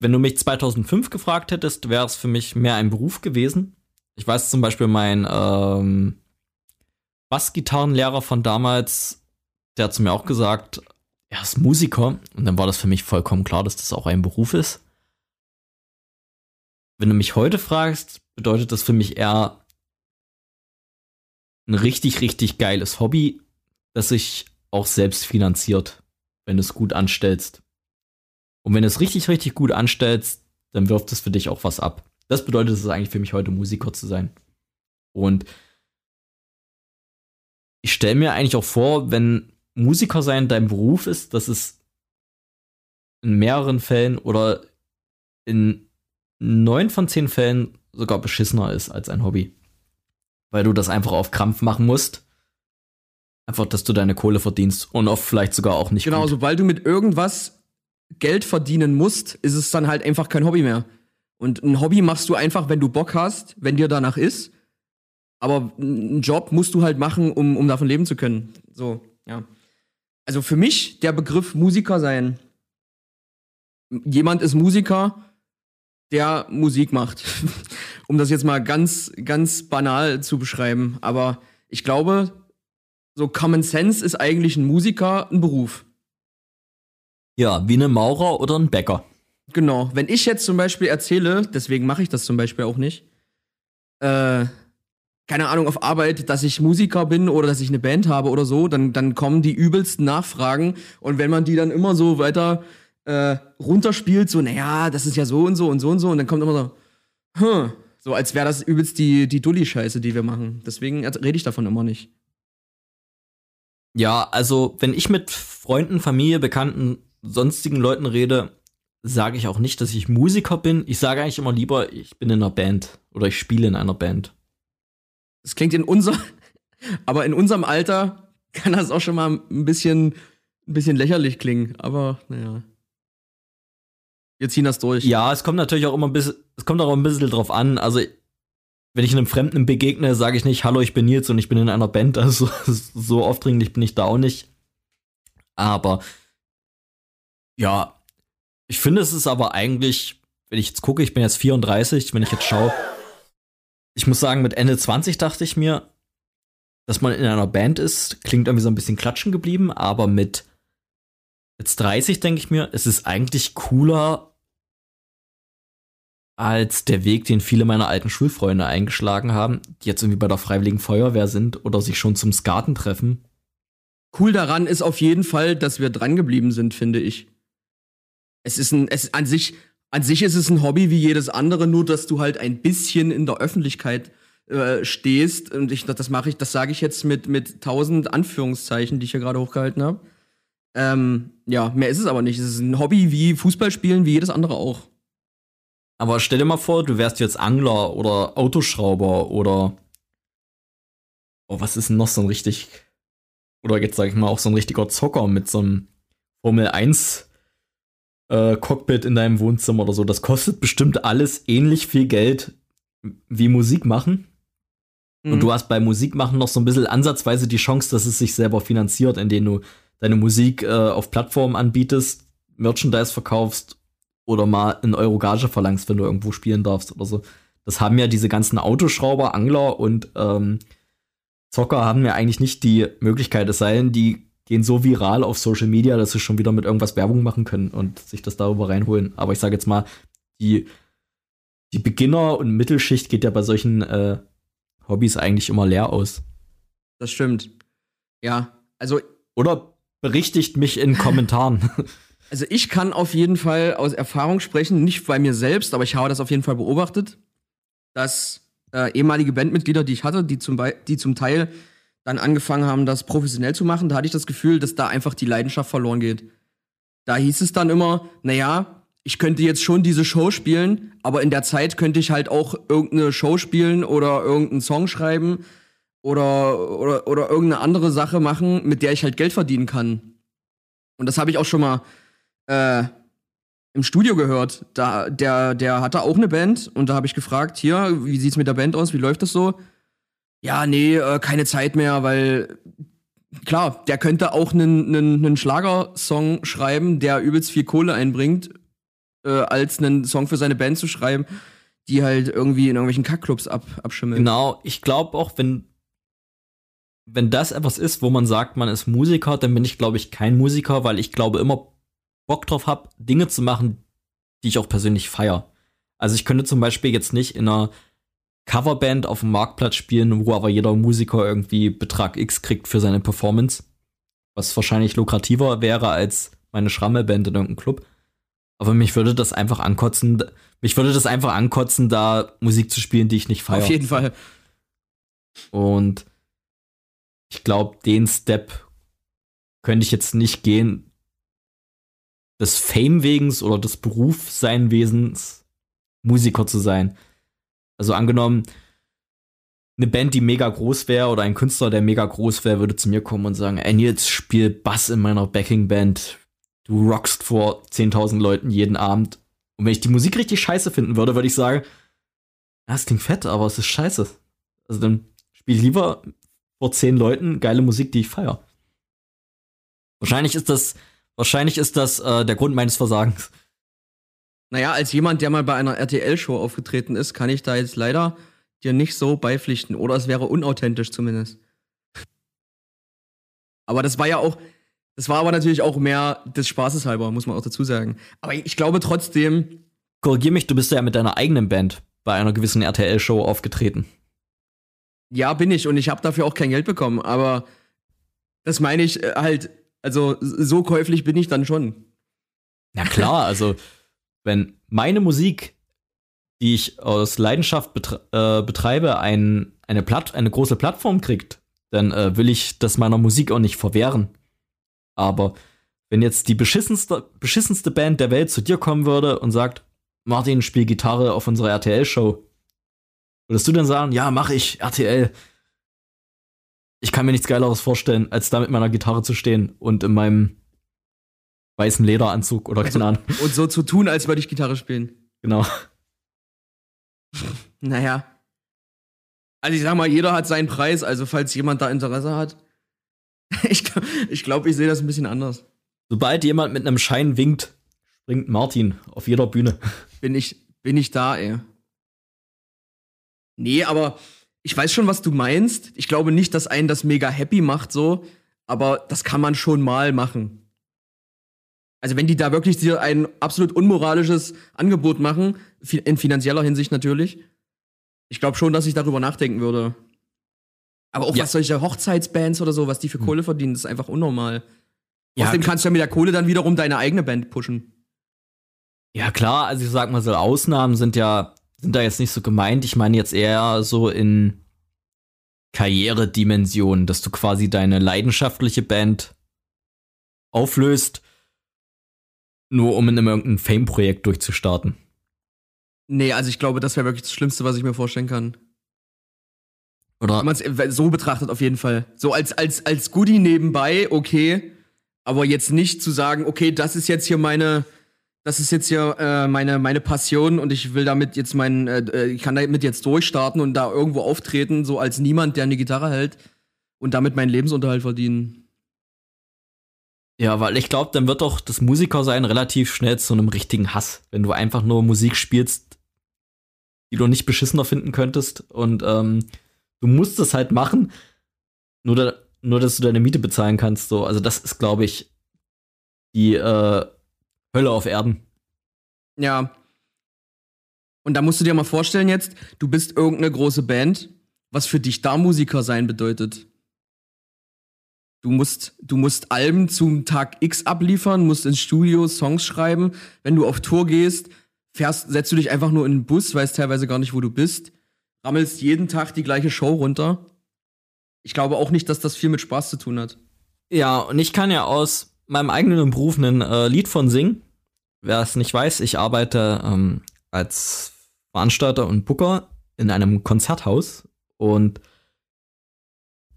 wenn du mich 2005 gefragt hättest, wäre es für mich mehr ein Beruf gewesen. Ich weiß zum Beispiel, mein ähm, Bassgitarrenlehrer von damals, der hat zu mir auch gesagt, er ist Musiker. Und dann war das für mich vollkommen klar, dass das auch ein Beruf ist. Wenn du mich heute fragst, bedeutet das für mich eher ein richtig, richtig geiles Hobby, das sich auch selbst finanziert, wenn du es gut anstellst. Und wenn du es richtig, richtig gut anstellst, dann wirft es für dich auch was ab. Das bedeutet es eigentlich für mich heute, Musiker zu sein. Und ich stelle mir eigentlich auch vor, wenn Musiker sein dein Beruf ist, dass es in mehreren Fällen oder in neun von zehn Fällen sogar beschissener ist als ein Hobby. Weil du das einfach auf Krampf machen musst. Einfach, dass du deine Kohle verdienst und oft vielleicht sogar auch nicht. Genau, gut. sobald du mit irgendwas Geld verdienen musst, ist es dann halt einfach kein Hobby mehr. Und ein Hobby machst du einfach, wenn du Bock hast, wenn dir danach ist. Aber einen Job musst du halt machen, um, um davon leben zu können. So, ja. Also für mich der Begriff Musiker sein. Jemand ist Musiker, der Musik macht. um das jetzt mal ganz, ganz banal zu beschreiben. Aber ich glaube, so Common Sense ist eigentlich ein Musiker ein Beruf. Ja, wie eine Maurer oder ein Bäcker. Genau. Wenn ich jetzt zum Beispiel erzähle, deswegen mache ich das zum Beispiel auch nicht, äh, keine Ahnung, auf Arbeit, dass ich Musiker bin oder dass ich eine Band habe oder so, dann, dann kommen die übelsten Nachfragen. Und wenn man die dann immer so weiter äh, runterspielt, so, naja, das ist ja so und so und so und so, und dann kommt immer so, hm, so als wäre das übelst die, die Dulli-Scheiße, die wir machen. Deswegen rede ich davon immer nicht. Ja, also wenn ich mit Freunden, Familie, Bekannten sonstigen Leuten rede, sage ich auch nicht, dass ich Musiker bin. Ich sage eigentlich immer lieber, ich bin in einer Band oder ich spiele in einer Band. Das klingt in unser, aber in unserem Alter kann das auch schon mal ein bisschen, ein bisschen lächerlich klingen. Aber naja. Wir ziehen das durch. Ja, es kommt natürlich auch immer ein bisschen, es kommt auch ein bisschen drauf an. Also, wenn ich einem Fremden begegne, sage ich nicht, hallo, ich bin Nils und ich bin in einer Band. Also, so aufdringlich bin ich da auch nicht. Aber ja, ich finde, es ist aber eigentlich, wenn ich jetzt gucke, ich bin jetzt 34, wenn ich jetzt schaue, ich muss sagen, mit Ende 20 dachte ich mir, dass man in einer Band ist, klingt irgendwie so ein bisschen klatschen geblieben, aber mit jetzt 30 denke ich mir, es ist eigentlich cooler als der Weg, den viele meiner alten Schulfreunde eingeschlagen haben, die jetzt irgendwie bei der Freiwilligen Feuerwehr sind oder sich schon zum Skaten treffen. Cool daran ist auf jeden Fall, dass wir dran geblieben sind, finde ich. Es ist ein, es an sich, an sich ist es ein Hobby wie jedes andere, nur dass du halt ein bisschen in der Öffentlichkeit äh, stehst. Und ich, das mache ich, das sage ich jetzt mit mit tausend Anführungszeichen, die ich hier gerade hochgehalten habe. Ähm, ja, mehr ist es aber nicht. Es ist ein Hobby wie Fußballspielen, wie jedes andere auch. Aber stell dir mal vor, du wärst jetzt Angler oder Autoschrauber oder oh, was ist denn noch so ein richtig oder jetzt sag ich mal auch so ein richtiger Zocker mit so einem Formel 1 äh, Cockpit in deinem Wohnzimmer oder so. Das kostet bestimmt alles ähnlich viel Geld wie Musik machen. Mhm. Und du hast bei Musik machen noch so ein bisschen ansatzweise die Chance, dass es sich selber finanziert, indem du deine Musik äh, auf Plattformen anbietest, Merchandise verkaufst oder mal einen Euro Gage verlangst, wenn du irgendwo spielen darfst oder so. Das haben ja diese ganzen Autoschrauber, Angler und ähm, Zocker haben ja eigentlich nicht die Möglichkeit, es sei denn, die gehen so viral auf Social Media, dass sie schon wieder mit irgendwas Werbung machen können und sich das darüber reinholen. Aber ich sage jetzt mal, die, die Beginner- und Mittelschicht geht ja bei solchen äh, Hobbys eigentlich immer leer aus. Das stimmt. Ja, also. Oder berichtigt mich in Kommentaren. Also ich kann auf jeden Fall aus Erfahrung sprechen, nicht bei mir selbst, aber ich habe das auf jeden Fall beobachtet, dass äh, ehemalige Bandmitglieder, die ich hatte, die zum, die zum Teil dann angefangen haben, das professionell zu machen, da hatte ich das Gefühl, dass da einfach die Leidenschaft verloren geht. Da hieß es dann immer, naja, ich könnte jetzt schon diese Show spielen, aber in der Zeit könnte ich halt auch irgendeine Show spielen oder irgendeinen Song schreiben oder, oder, oder irgendeine andere Sache machen, mit der ich halt Geld verdienen kann. Und das habe ich auch schon mal äh, im Studio gehört. Da, der, der hatte auch eine Band und da habe ich gefragt, hier, wie sieht's mit der Band aus? Wie läuft das so? Ja, nee, äh, keine Zeit mehr, weil klar, der könnte auch einen, einen, einen Schlagersong schreiben, der übelst viel Kohle einbringt, äh, als einen Song für seine Band zu schreiben, die halt irgendwie in irgendwelchen Kackclubs ab, abschimmeln. Genau, ich glaube auch, wenn wenn das etwas ist, wo man sagt, man ist Musiker, dann bin ich, glaube ich, kein Musiker, weil ich glaube immer Bock drauf habe, Dinge zu machen, die ich auch persönlich feier. Also ich könnte zum Beispiel jetzt nicht in einer Coverband auf dem Marktplatz spielen, wo aber jeder Musiker irgendwie Betrag X kriegt für seine Performance, was wahrscheinlich lukrativer wäre als meine Schrammelband in irgendeinem Club. Aber mich würde das einfach ankotzen, mich würde das einfach ankotzen, da Musik zu spielen, die ich nicht feiere. Auf jeden Fall. Und ich glaube, den Step könnte ich jetzt nicht gehen, des Fame-Wegens oder des Berufseinwesens Musiker zu sein. Also angenommen, eine Band, die mega groß wäre oder ein Künstler, der mega groß wäre, würde zu mir kommen und sagen, ey Nils, spiel Bass in meiner Backing-Band. Du rockst vor 10.000 Leuten jeden Abend. Und wenn ich die Musik richtig scheiße finden würde, würde ich sagen, ja, es klingt fett, aber es ist scheiße. Also dann spiel lieber vor 10 Leuten geile Musik, die ich feiere. Wahrscheinlich ist das Wahrscheinlich ist das äh, der Grund meines Versagens. Naja, als jemand, der mal bei einer RTL-Show aufgetreten ist, kann ich da jetzt leider dir nicht so beipflichten. Oder es wäre unauthentisch zumindest. Aber das war ja auch, das war aber natürlich auch mehr des Spaßes halber, muss man auch dazu sagen. Aber ich glaube trotzdem. Korrigier mich, du bist ja mit deiner eigenen Band bei einer gewissen RTL-Show aufgetreten. Ja, bin ich und ich habe dafür auch kein Geld bekommen, aber das meine ich äh, halt also so käuflich bin ich dann schon. Na klar, also wenn meine Musik, die ich aus Leidenschaft betre äh, betreibe, ein, eine, Platt eine große Plattform kriegt, dann äh, will ich das meiner Musik auch nicht verwehren. Aber wenn jetzt die beschissenste, beschissenste Band der Welt zu dir kommen würde und sagt, Martin, spiel Gitarre auf unserer RTL-Show, würdest du dann sagen, ja, mach ich, RTL, ich kann mir nichts Geileres vorstellen, als da mit meiner Gitarre zu stehen und in meinem weißen Lederanzug oder keine Ahnung. Und so zu tun, als würde ich Gitarre spielen. Genau. Naja. Also ich sag mal, jeder hat seinen Preis, also falls jemand da Interesse hat. Ich, ich glaube, ich sehe das ein bisschen anders. Sobald jemand mit einem Schein winkt, springt Martin auf jeder Bühne. Bin ich, bin ich da, ey. Nee, aber ich weiß schon, was du meinst. Ich glaube nicht, dass einen das mega happy macht, so, aber das kann man schon mal machen. Also, wenn die da wirklich dir ein absolut unmoralisches Angebot machen, in finanzieller Hinsicht natürlich, ich glaube schon, dass ich darüber nachdenken würde. Aber auch ja. was solche Hochzeitsbands oder so, was die für hm. Kohle verdienen, ist einfach unnormal. Ja, Außerdem kannst du ja mit der Kohle dann wiederum deine eigene Band pushen. Ja, klar, also ich sag mal so, Ausnahmen sind ja, sind da jetzt nicht so gemeint. Ich meine jetzt eher so in Karrieredimension, dass du quasi deine leidenschaftliche Band auflöst, nur um in einem irgendein Fame-Projekt durchzustarten. Nee, also ich glaube, das wäre wirklich das Schlimmste, was ich mir vorstellen kann. Oder? Wenn man es so betrachtet, auf jeden Fall. So als, als, als Goodie nebenbei, okay. Aber jetzt nicht zu sagen, okay, das ist jetzt hier meine, das ist jetzt hier äh, meine, meine Passion und ich will damit jetzt meinen, äh, äh, ich kann damit jetzt durchstarten und da irgendwo auftreten, so als niemand, der eine Gitarre hält und damit meinen Lebensunterhalt verdienen. Ja, weil ich glaube, dann wird doch das Musikersein relativ schnell zu einem richtigen Hass, wenn du einfach nur Musik spielst, die du nicht beschissener finden könntest und ähm, du musst es halt machen, nur, da, nur dass du deine Miete bezahlen kannst. So, also das ist, glaube ich, die äh, Hölle auf Erden. Ja. Und da musst du dir mal vorstellen jetzt, du bist irgendeine große Band, was für dich da Musiker sein bedeutet. Du musst, du musst Alben zum Tag X abliefern, musst ins Studio Songs schreiben. Wenn du auf Tour gehst, fährst, setzt du dich einfach nur in den Bus, weißt teilweise gar nicht, wo du bist, rammelst jeden Tag die gleiche Show runter. Ich glaube auch nicht, dass das viel mit Spaß zu tun hat. Ja, und ich kann ja aus meinem eigenen Beruf ein äh, Lied von singen. Wer es nicht weiß, ich arbeite ähm, als Veranstalter und Booker in einem Konzerthaus und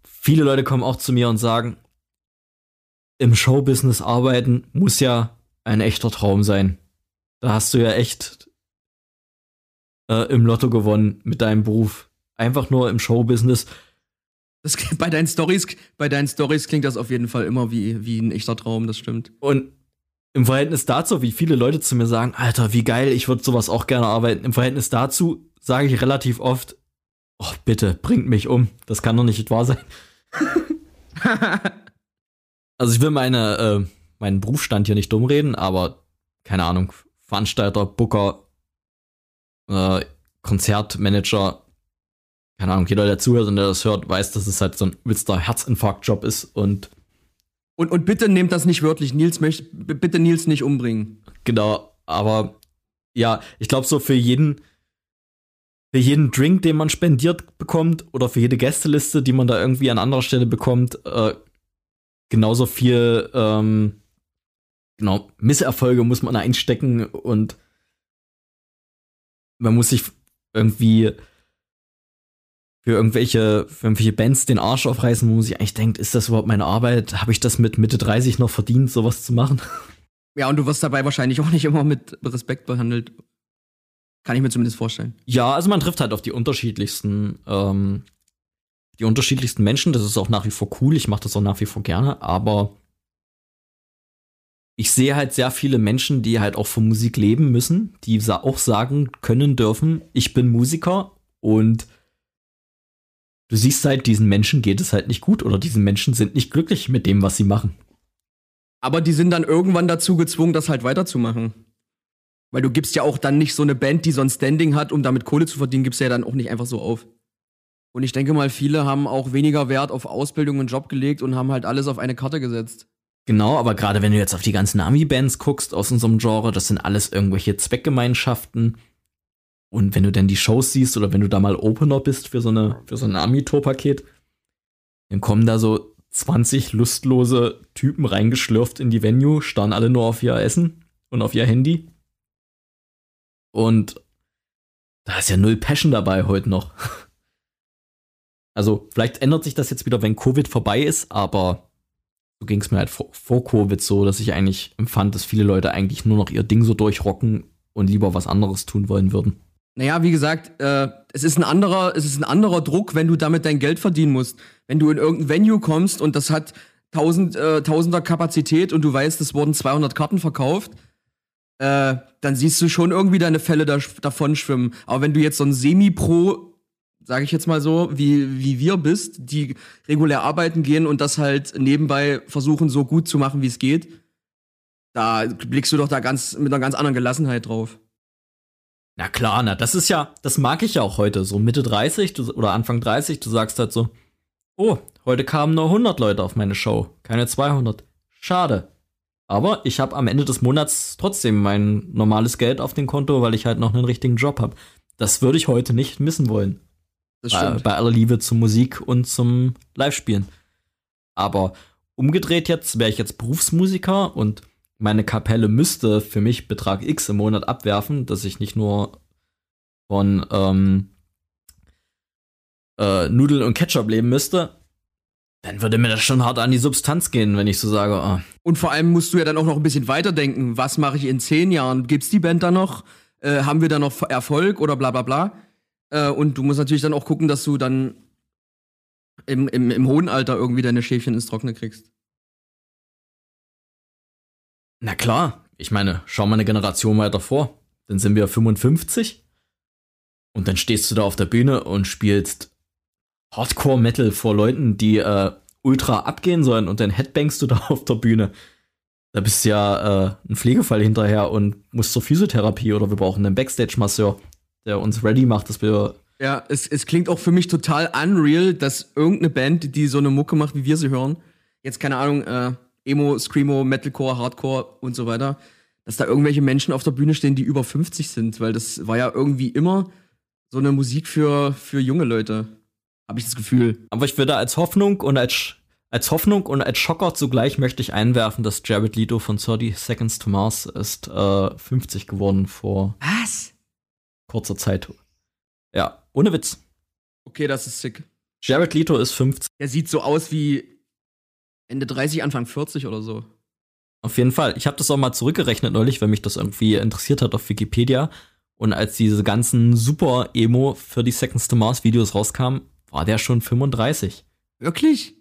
viele Leute kommen auch zu mir und sagen, im Showbusiness arbeiten muss ja ein echter Traum sein. Da hast du ja echt äh, im Lotto gewonnen mit deinem Beruf. Einfach nur im Showbusiness. Das, bei deinen Stories, bei deinen Stories klingt das auf jeden Fall immer wie, wie ein echter Traum, das stimmt. Und im Verhältnis dazu, wie viele Leute zu mir sagen, Alter, wie geil, ich würde sowas auch gerne arbeiten. Im Verhältnis dazu sage ich relativ oft, oh, bitte, bringt mich um. Das kann doch nicht wahr sein. also ich will meine, äh, meinen Berufsstand hier nicht dumm reden, aber keine Ahnung, Veranstalter, Booker, äh, Konzertmanager, keine Ahnung, jeder, der zuhört und der das hört, weiß, dass es halt so ein übelster Herzinfarktjob ist und und, und bitte nehmt das nicht wörtlich. Nils möchte, bitte Nils nicht umbringen. Genau, aber ja, ich glaube, so für jeden, für jeden Drink, den man spendiert bekommt, oder für jede Gästeliste, die man da irgendwie an anderer Stelle bekommt, äh, genauso viel, ähm, genau, Misserfolge muss man einstecken und man muss sich irgendwie für irgendwelche, für irgendwelche Bands den Arsch aufreißen, wo man sich eigentlich denkt, ist das überhaupt meine Arbeit? Habe ich das mit Mitte 30 noch verdient, sowas zu machen? Ja, und du wirst dabei wahrscheinlich auch nicht immer mit Respekt behandelt. Kann ich mir zumindest vorstellen. Ja, also man trifft halt auf die unterschiedlichsten, ähm, die unterschiedlichsten Menschen. Das ist auch nach wie vor cool. Ich mache das auch nach wie vor gerne, aber ich sehe halt sehr viele Menschen, die halt auch von Musik leben müssen, die auch sagen können dürfen, ich bin Musiker und du siehst halt, diesen Menschen geht es halt nicht gut oder diesen Menschen sind nicht glücklich mit dem, was sie machen. Aber die sind dann irgendwann dazu gezwungen, das halt weiterzumachen. Weil du gibst ja auch dann nicht so eine Band, die so ein Standing hat, um damit Kohle zu verdienen, gibst ja dann auch nicht einfach so auf. Und ich denke mal, viele haben auch weniger Wert auf Ausbildung und Job gelegt und haben halt alles auf eine Karte gesetzt. Genau, aber gerade wenn du jetzt auf die ganzen Ami-Bands guckst aus unserem Genre, das sind alles irgendwelche Zweckgemeinschaften. Und wenn du dann die Shows siehst oder wenn du da mal Opener bist für so, eine, für so ein Ami-Tour-Paket, dann kommen da so 20 lustlose Typen reingeschlürft in die Venue, starren alle nur auf ihr Essen und auf ihr Handy. Und da ist ja null Passion dabei heute noch. Also, vielleicht ändert sich das jetzt wieder, wenn Covid vorbei ist, aber so ging es mir halt vor, vor, Covid so, dass ich eigentlich empfand, dass viele Leute eigentlich nur noch ihr Ding so durchrocken und lieber was anderes tun wollen würden. Naja, wie gesagt, äh, es ist ein anderer, es ist ein anderer Druck, wenn du damit dein Geld verdienen musst. Wenn du in irgendein Venue kommst und das hat tausend, äh, tausender Kapazität und du weißt, es wurden 200 Karten verkauft, äh, dann siehst du schon irgendwie deine Fälle da, davon schwimmen. Aber wenn du jetzt so ein Semi-Pro, sage ich jetzt mal so, wie, wie wir bist, die regulär arbeiten gehen und das halt nebenbei versuchen, so gut zu machen, wie es geht, da blickst du doch da ganz mit einer ganz anderen Gelassenheit drauf. Na klar, na, das ist ja, das mag ich ja auch heute, so Mitte 30 du, oder Anfang 30, du sagst halt so, oh, heute kamen nur 100 Leute auf meine Show, keine 200. Schade. Aber ich habe am Ende des Monats trotzdem mein normales Geld auf dem Konto, weil ich halt noch einen richtigen Job habe. Das würde ich heute nicht missen wollen. Das Bei, stimmt. bei aller Liebe zur Musik und zum Live-Spielen. Aber umgedreht jetzt, wäre ich jetzt Berufsmusiker und meine Kapelle müsste für mich Betrag X im Monat abwerfen, dass ich nicht nur von ähm, äh, Nudeln und Ketchup leben müsste, dann würde mir das schon hart an die Substanz gehen, wenn ich so sage, ah, Und vor allem musst du ja dann auch noch ein bisschen weiterdenken. Was mache ich in zehn Jahren? Gibt's die Band da noch? Äh, haben wir da noch Erfolg oder bla bla bla? Äh, und du musst natürlich dann auch gucken, dass du dann im, im, im hohen Alter irgendwie deine Schäfchen ins Trockene kriegst. Na klar, ich meine, schau mal eine Generation weiter vor. Dann sind wir 55 und dann stehst du da auf der Bühne und spielst Hardcore-Metal vor Leuten, die äh, ultra abgehen sollen und dann headbangst du da auf der Bühne. Da bist du ja äh, ein Pflegefall hinterher und musst zur Physiotherapie oder wir brauchen einen Backstage-Masseur, der uns ready macht, dass wir. Ja, es, es klingt auch für mich total unreal, dass irgendeine Band, die so eine Mucke macht, wie wir sie hören, jetzt keine Ahnung, äh, Emo, Screamo, Metalcore, Hardcore und so weiter, dass da irgendwelche Menschen auf der Bühne stehen, die über 50 sind, weil das war ja irgendwie immer so eine Musik für, für junge Leute. Habe ich das Gefühl. Aber ich würde als Hoffnung und als, als Hoffnung und als Schocker zugleich möchte ich einwerfen, dass Jared Leto von 30 Seconds to Mars ist äh, 50 geworden vor Was? kurzer Zeit. Ja, ohne Witz. Okay, das ist sick. Jared Leto ist 50. Der sieht so aus wie Ende 30, Anfang 40 oder so. Auf jeden Fall. Ich habe das auch mal zurückgerechnet neulich, weil mich das irgendwie interessiert hat auf Wikipedia. Und als diese ganzen super Emo für die Seconds to Mars Videos rauskamen, war der schon 35. Wirklich?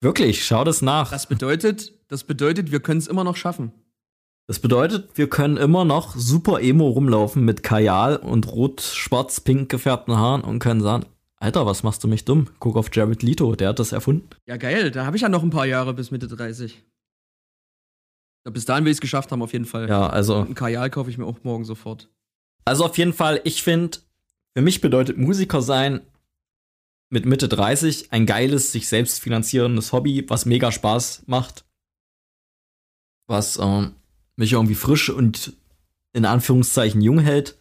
Wirklich, schau das nach. Das bedeutet, das bedeutet, wir können es immer noch schaffen. Das bedeutet, wir können immer noch super Emo rumlaufen mit Kajal und rot, schwarz, pink gefärbten Haaren und können sagen, Alter, was machst du mich dumm? Guck auf Jared Leto, der hat das erfunden. Ja, geil. Da habe ich ja noch ein paar Jahre bis Mitte 30. Ja, bis dahin will ich es geschafft haben, auf jeden Fall. Ja, also, Und ein Kajal kaufe ich mir auch morgen sofort. also auf jeden Fall, ich finde, für mich bedeutet Musiker sein mit Mitte 30 ein geiles, sich selbst finanzierendes Hobby, was mega Spaß macht. Was ähm, mich irgendwie frisch und in Anführungszeichen jung hält.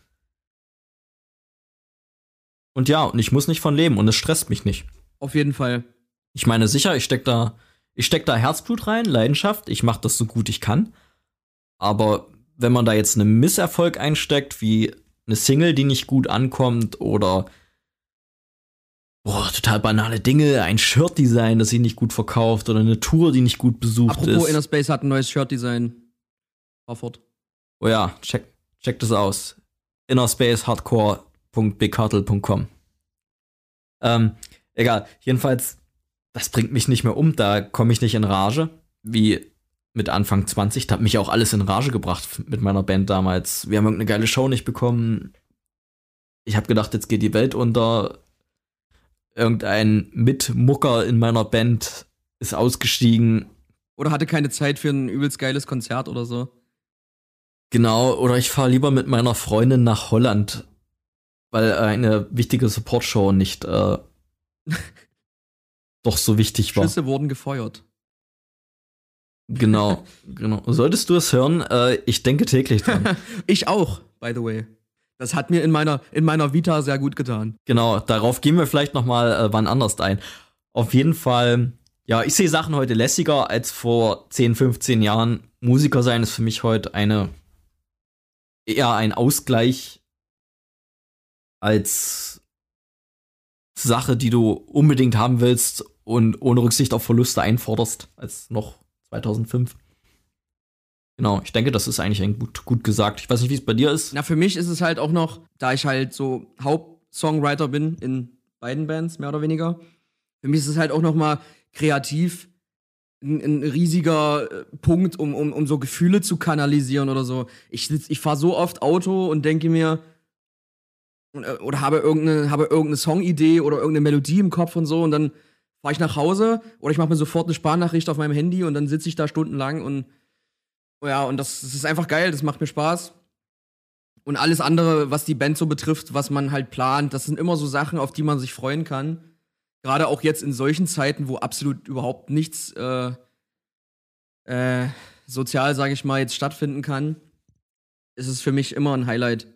Und ja, und ich muss nicht von leben und es stresst mich nicht. Auf jeden Fall. Ich meine, sicher, ich steck da, ich steck da Herzblut rein, Leidenschaft, ich mache das so gut ich kann. Aber wenn man da jetzt einen Misserfolg einsteckt, wie eine Single, die nicht gut ankommt oder boah, total banale Dinge, ein Shirt-Design, das sich nicht gut verkauft oder eine Tour, die nicht gut besucht Apropos ist. Inner Space hat ein neues Shirt-Design. Fahr fort. Oh ja, check, check das aus. innerspacehardcore.bigcartel.com Ähm, egal. Jedenfalls, das bringt mich nicht mehr um. Da komme ich nicht in Rage. Wie mit Anfang 20. Da hat mich auch alles in Rage gebracht mit meiner Band damals. Wir haben irgendeine geile Show nicht bekommen. Ich habe gedacht, jetzt geht die Welt unter. Irgendein Mitmucker in meiner Band ist ausgestiegen. Oder hatte keine Zeit für ein übelst geiles Konzert oder so. Genau, oder ich fahre lieber mit meiner Freundin nach Holland, weil eine wichtige Supportshow nicht äh, doch so wichtig war. Schüsse wurden gefeuert. Genau, genau. Solltest du es hören, äh, ich denke täglich dran. Ich auch, by the way. Das hat mir in meiner, in meiner Vita sehr gut getan. genau, darauf gehen wir vielleicht noch mal äh, wann anders ein. Auf jeden Fall, ja, ich sehe Sachen heute lässiger als vor 10, 15 Jahren. Musiker sein ist für mich heute eine eher ein Ausgleich als Sache, die du unbedingt haben willst und ohne Rücksicht auf Verluste einforderst, als noch 2005. Genau, ich denke, das ist eigentlich ein gut, gut gesagt. Ich weiß nicht, wie es bei dir ist. Na, für mich ist es halt auch noch, da ich halt so Hauptsongwriter bin in beiden Bands, mehr oder weniger. Für mich ist es halt auch noch mal kreativ ein, ein riesiger äh, Punkt, um, um, um so Gefühle zu kanalisieren oder so. Ich, ich fahre so oft Auto und denke mir, oder habe irgendeine, habe irgendeine Songidee oder irgendeine Melodie im Kopf und so und dann fahre ich nach Hause oder ich mache mir sofort eine Sparnachricht auf meinem Handy und dann sitze ich da stundenlang und ja, und das, das ist einfach geil, das macht mir Spaß. Und alles andere, was die Band so betrifft, was man halt plant, das sind immer so Sachen, auf die man sich freuen kann. Gerade auch jetzt in solchen Zeiten, wo absolut überhaupt nichts äh, äh, sozial, sage ich mal, jetzt stattfinden kann, ist es für mich immer ein Highlight.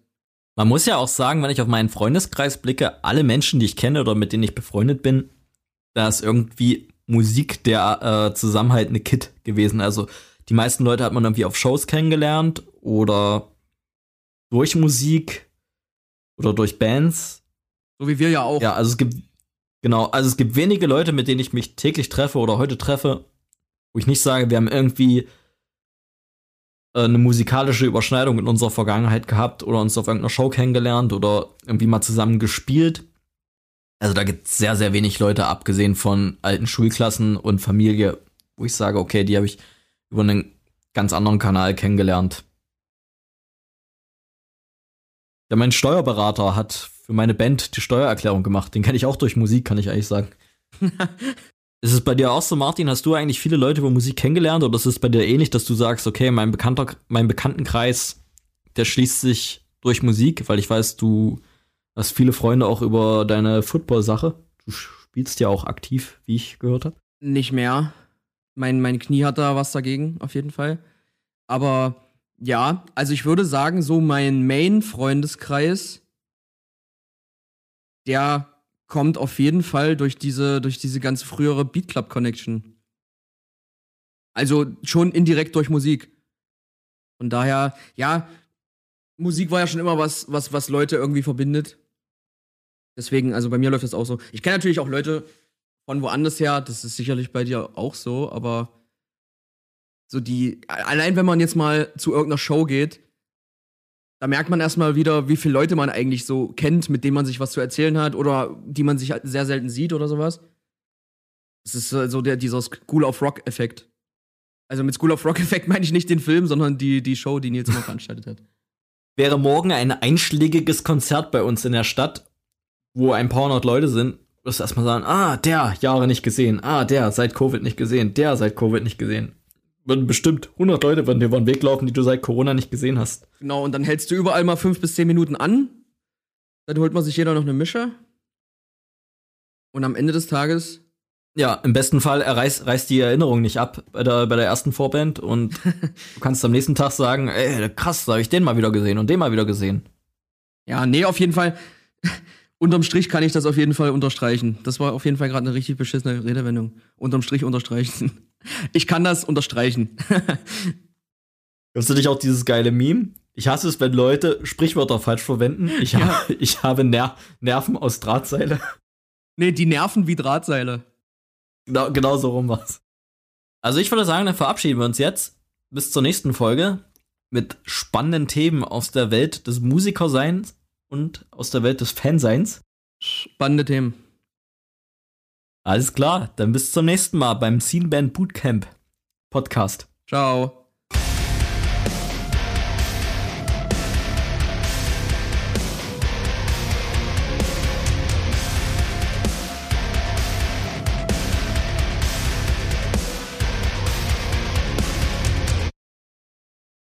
Man muss ja auch sagen, wenn ich auf meinen Freundeskreis blicke, alle Menschen, die ich kenne oder mit denen ich befreundet bin, da ist irgendwie Musik der äh, zusammenhaltende Kit gewesen. Also die meisten Leute hat man irgendwie auf Shows kennengelernt oder durch Musik oder durch Bands. So wie wir ja auch. Ja, also es gibt genau, also es gibt wenige Leute, mit denen ich mich täglich treffe oder heute treffe, wo ich nicht sage, wir haben irgendwie eine musikalische Überschneidung in unserer Vergangenheit gehabt oder uns auf irgendeiner Show kennengelernt oder irgendwie mal zusammen gespielt. Also da gibt es sehr, sehr wenig Leute, abgesehen von alten Schulklassen und Familie, wo ich sage, okay, die habe ich über einen ganz anderen Kanal kennengelernt. Ja, mein Steuerberater hat für meine Band die Steuererklärung gemacht. Den kenne ich auch durch Musik, kann ich eigentlich sagen. ist es bei dir auch so, Martin? Hast du eigentlich viele Leute über Musik kennengelernt oder ist es bei dir ähnlich, dass du sagst, okay, mein, Bekannter, mein Bekanntenkreis, der schließt sich durch Musik, weil ich weiß, du hast viele Freunde auch über deine Football-Sache. Du spielst ja auch aktiv, wie ich gehört habe. Nicht mehr. Mein, mein Knie hat da was dagegen, auf jeden Fall. Aber ja, also ich würde sagen, so mein Main-Freundeskreis, der kommt auf jeden Fall durch diese, durch diese ganz frühere Beat Club Connection. Also schon indirekt durch Musik. Von daher, ja, Musik war ja schon immer was, was, was Leute irgendwie verbindet. Deswegen, also bei mir läuft das auch so. Ich kenne natürlich auch Leute von woanders her, das ist sicherlich bei dir auch so, aber so die, allein wenn man jetzt mal zu irgendeiner Show geht, da merkt man erstmal wieder, wie viele Leute man eigentlich so kennt, mit denen man sich was zu erzählen hat oder die man sich halt sehr selten sieht oder sowas. Das ist so der, dieser School of Rock-Effekt. Also mit School of Rock-Effekt meine ich nicht den Film, sondern die, die Show, die Nils immer veranstaltet hat. Wäre morgen ein einschlägiges Konzert bei uns in der Stadt, wo ein paar hundert Leute sind, wirst du erstmal sagen, ah, der, Jahre nicht gesehen, ah, der, seit Covid nicht gesehen, der, seit Covid nicht gesehen würden bestimmt 100 Leute würden dir über den Weg laufen, die du seit Corona nicht gesehen hast. Genau, und dann hältst du überall mal fünf bis zehn Minuten an. Dann holt man sich jeder noch eine Mische. Und am Ende des Tages. Ja, im besten Fall reißt, reißt die Erinnerung nicht ab bei der, bei der ersten Vorband und du kannst am nächsten Tag sagen, ey, krass, da habe ich den mal wieder gesehen und den mal wieder gesehen. Ja, nee, auf jeden Fall. Unterm Strich kann ich das auf jeden Fall unterstreichen. Das war auf jeden Fall gerade eine richtig beschissene Redewendung. Unterm Strich unterstreichen. Ich kann das unterstreichen. Hörst du dich auch dieses geile Meme? Ich hasse es, wenn Leute Sprichwörter falsch verwenden. Ich, ja. ha ich habe Ner Nerven aus Drahtseile. Nee, die Nerven wie Drahtseile. Genau, genau so rum war's. Also ich würde sagen, dann verabschieden wir uns jetzt. Bis zur nächsten Folge mit spannenden Themen aus der Welt des Musikerseins und aus der Welt des Fanseins. Spannende Themen. Alles klar, dann bis zum nächsten Mal beim Scene Band Bootcamp Podcast. Ciao.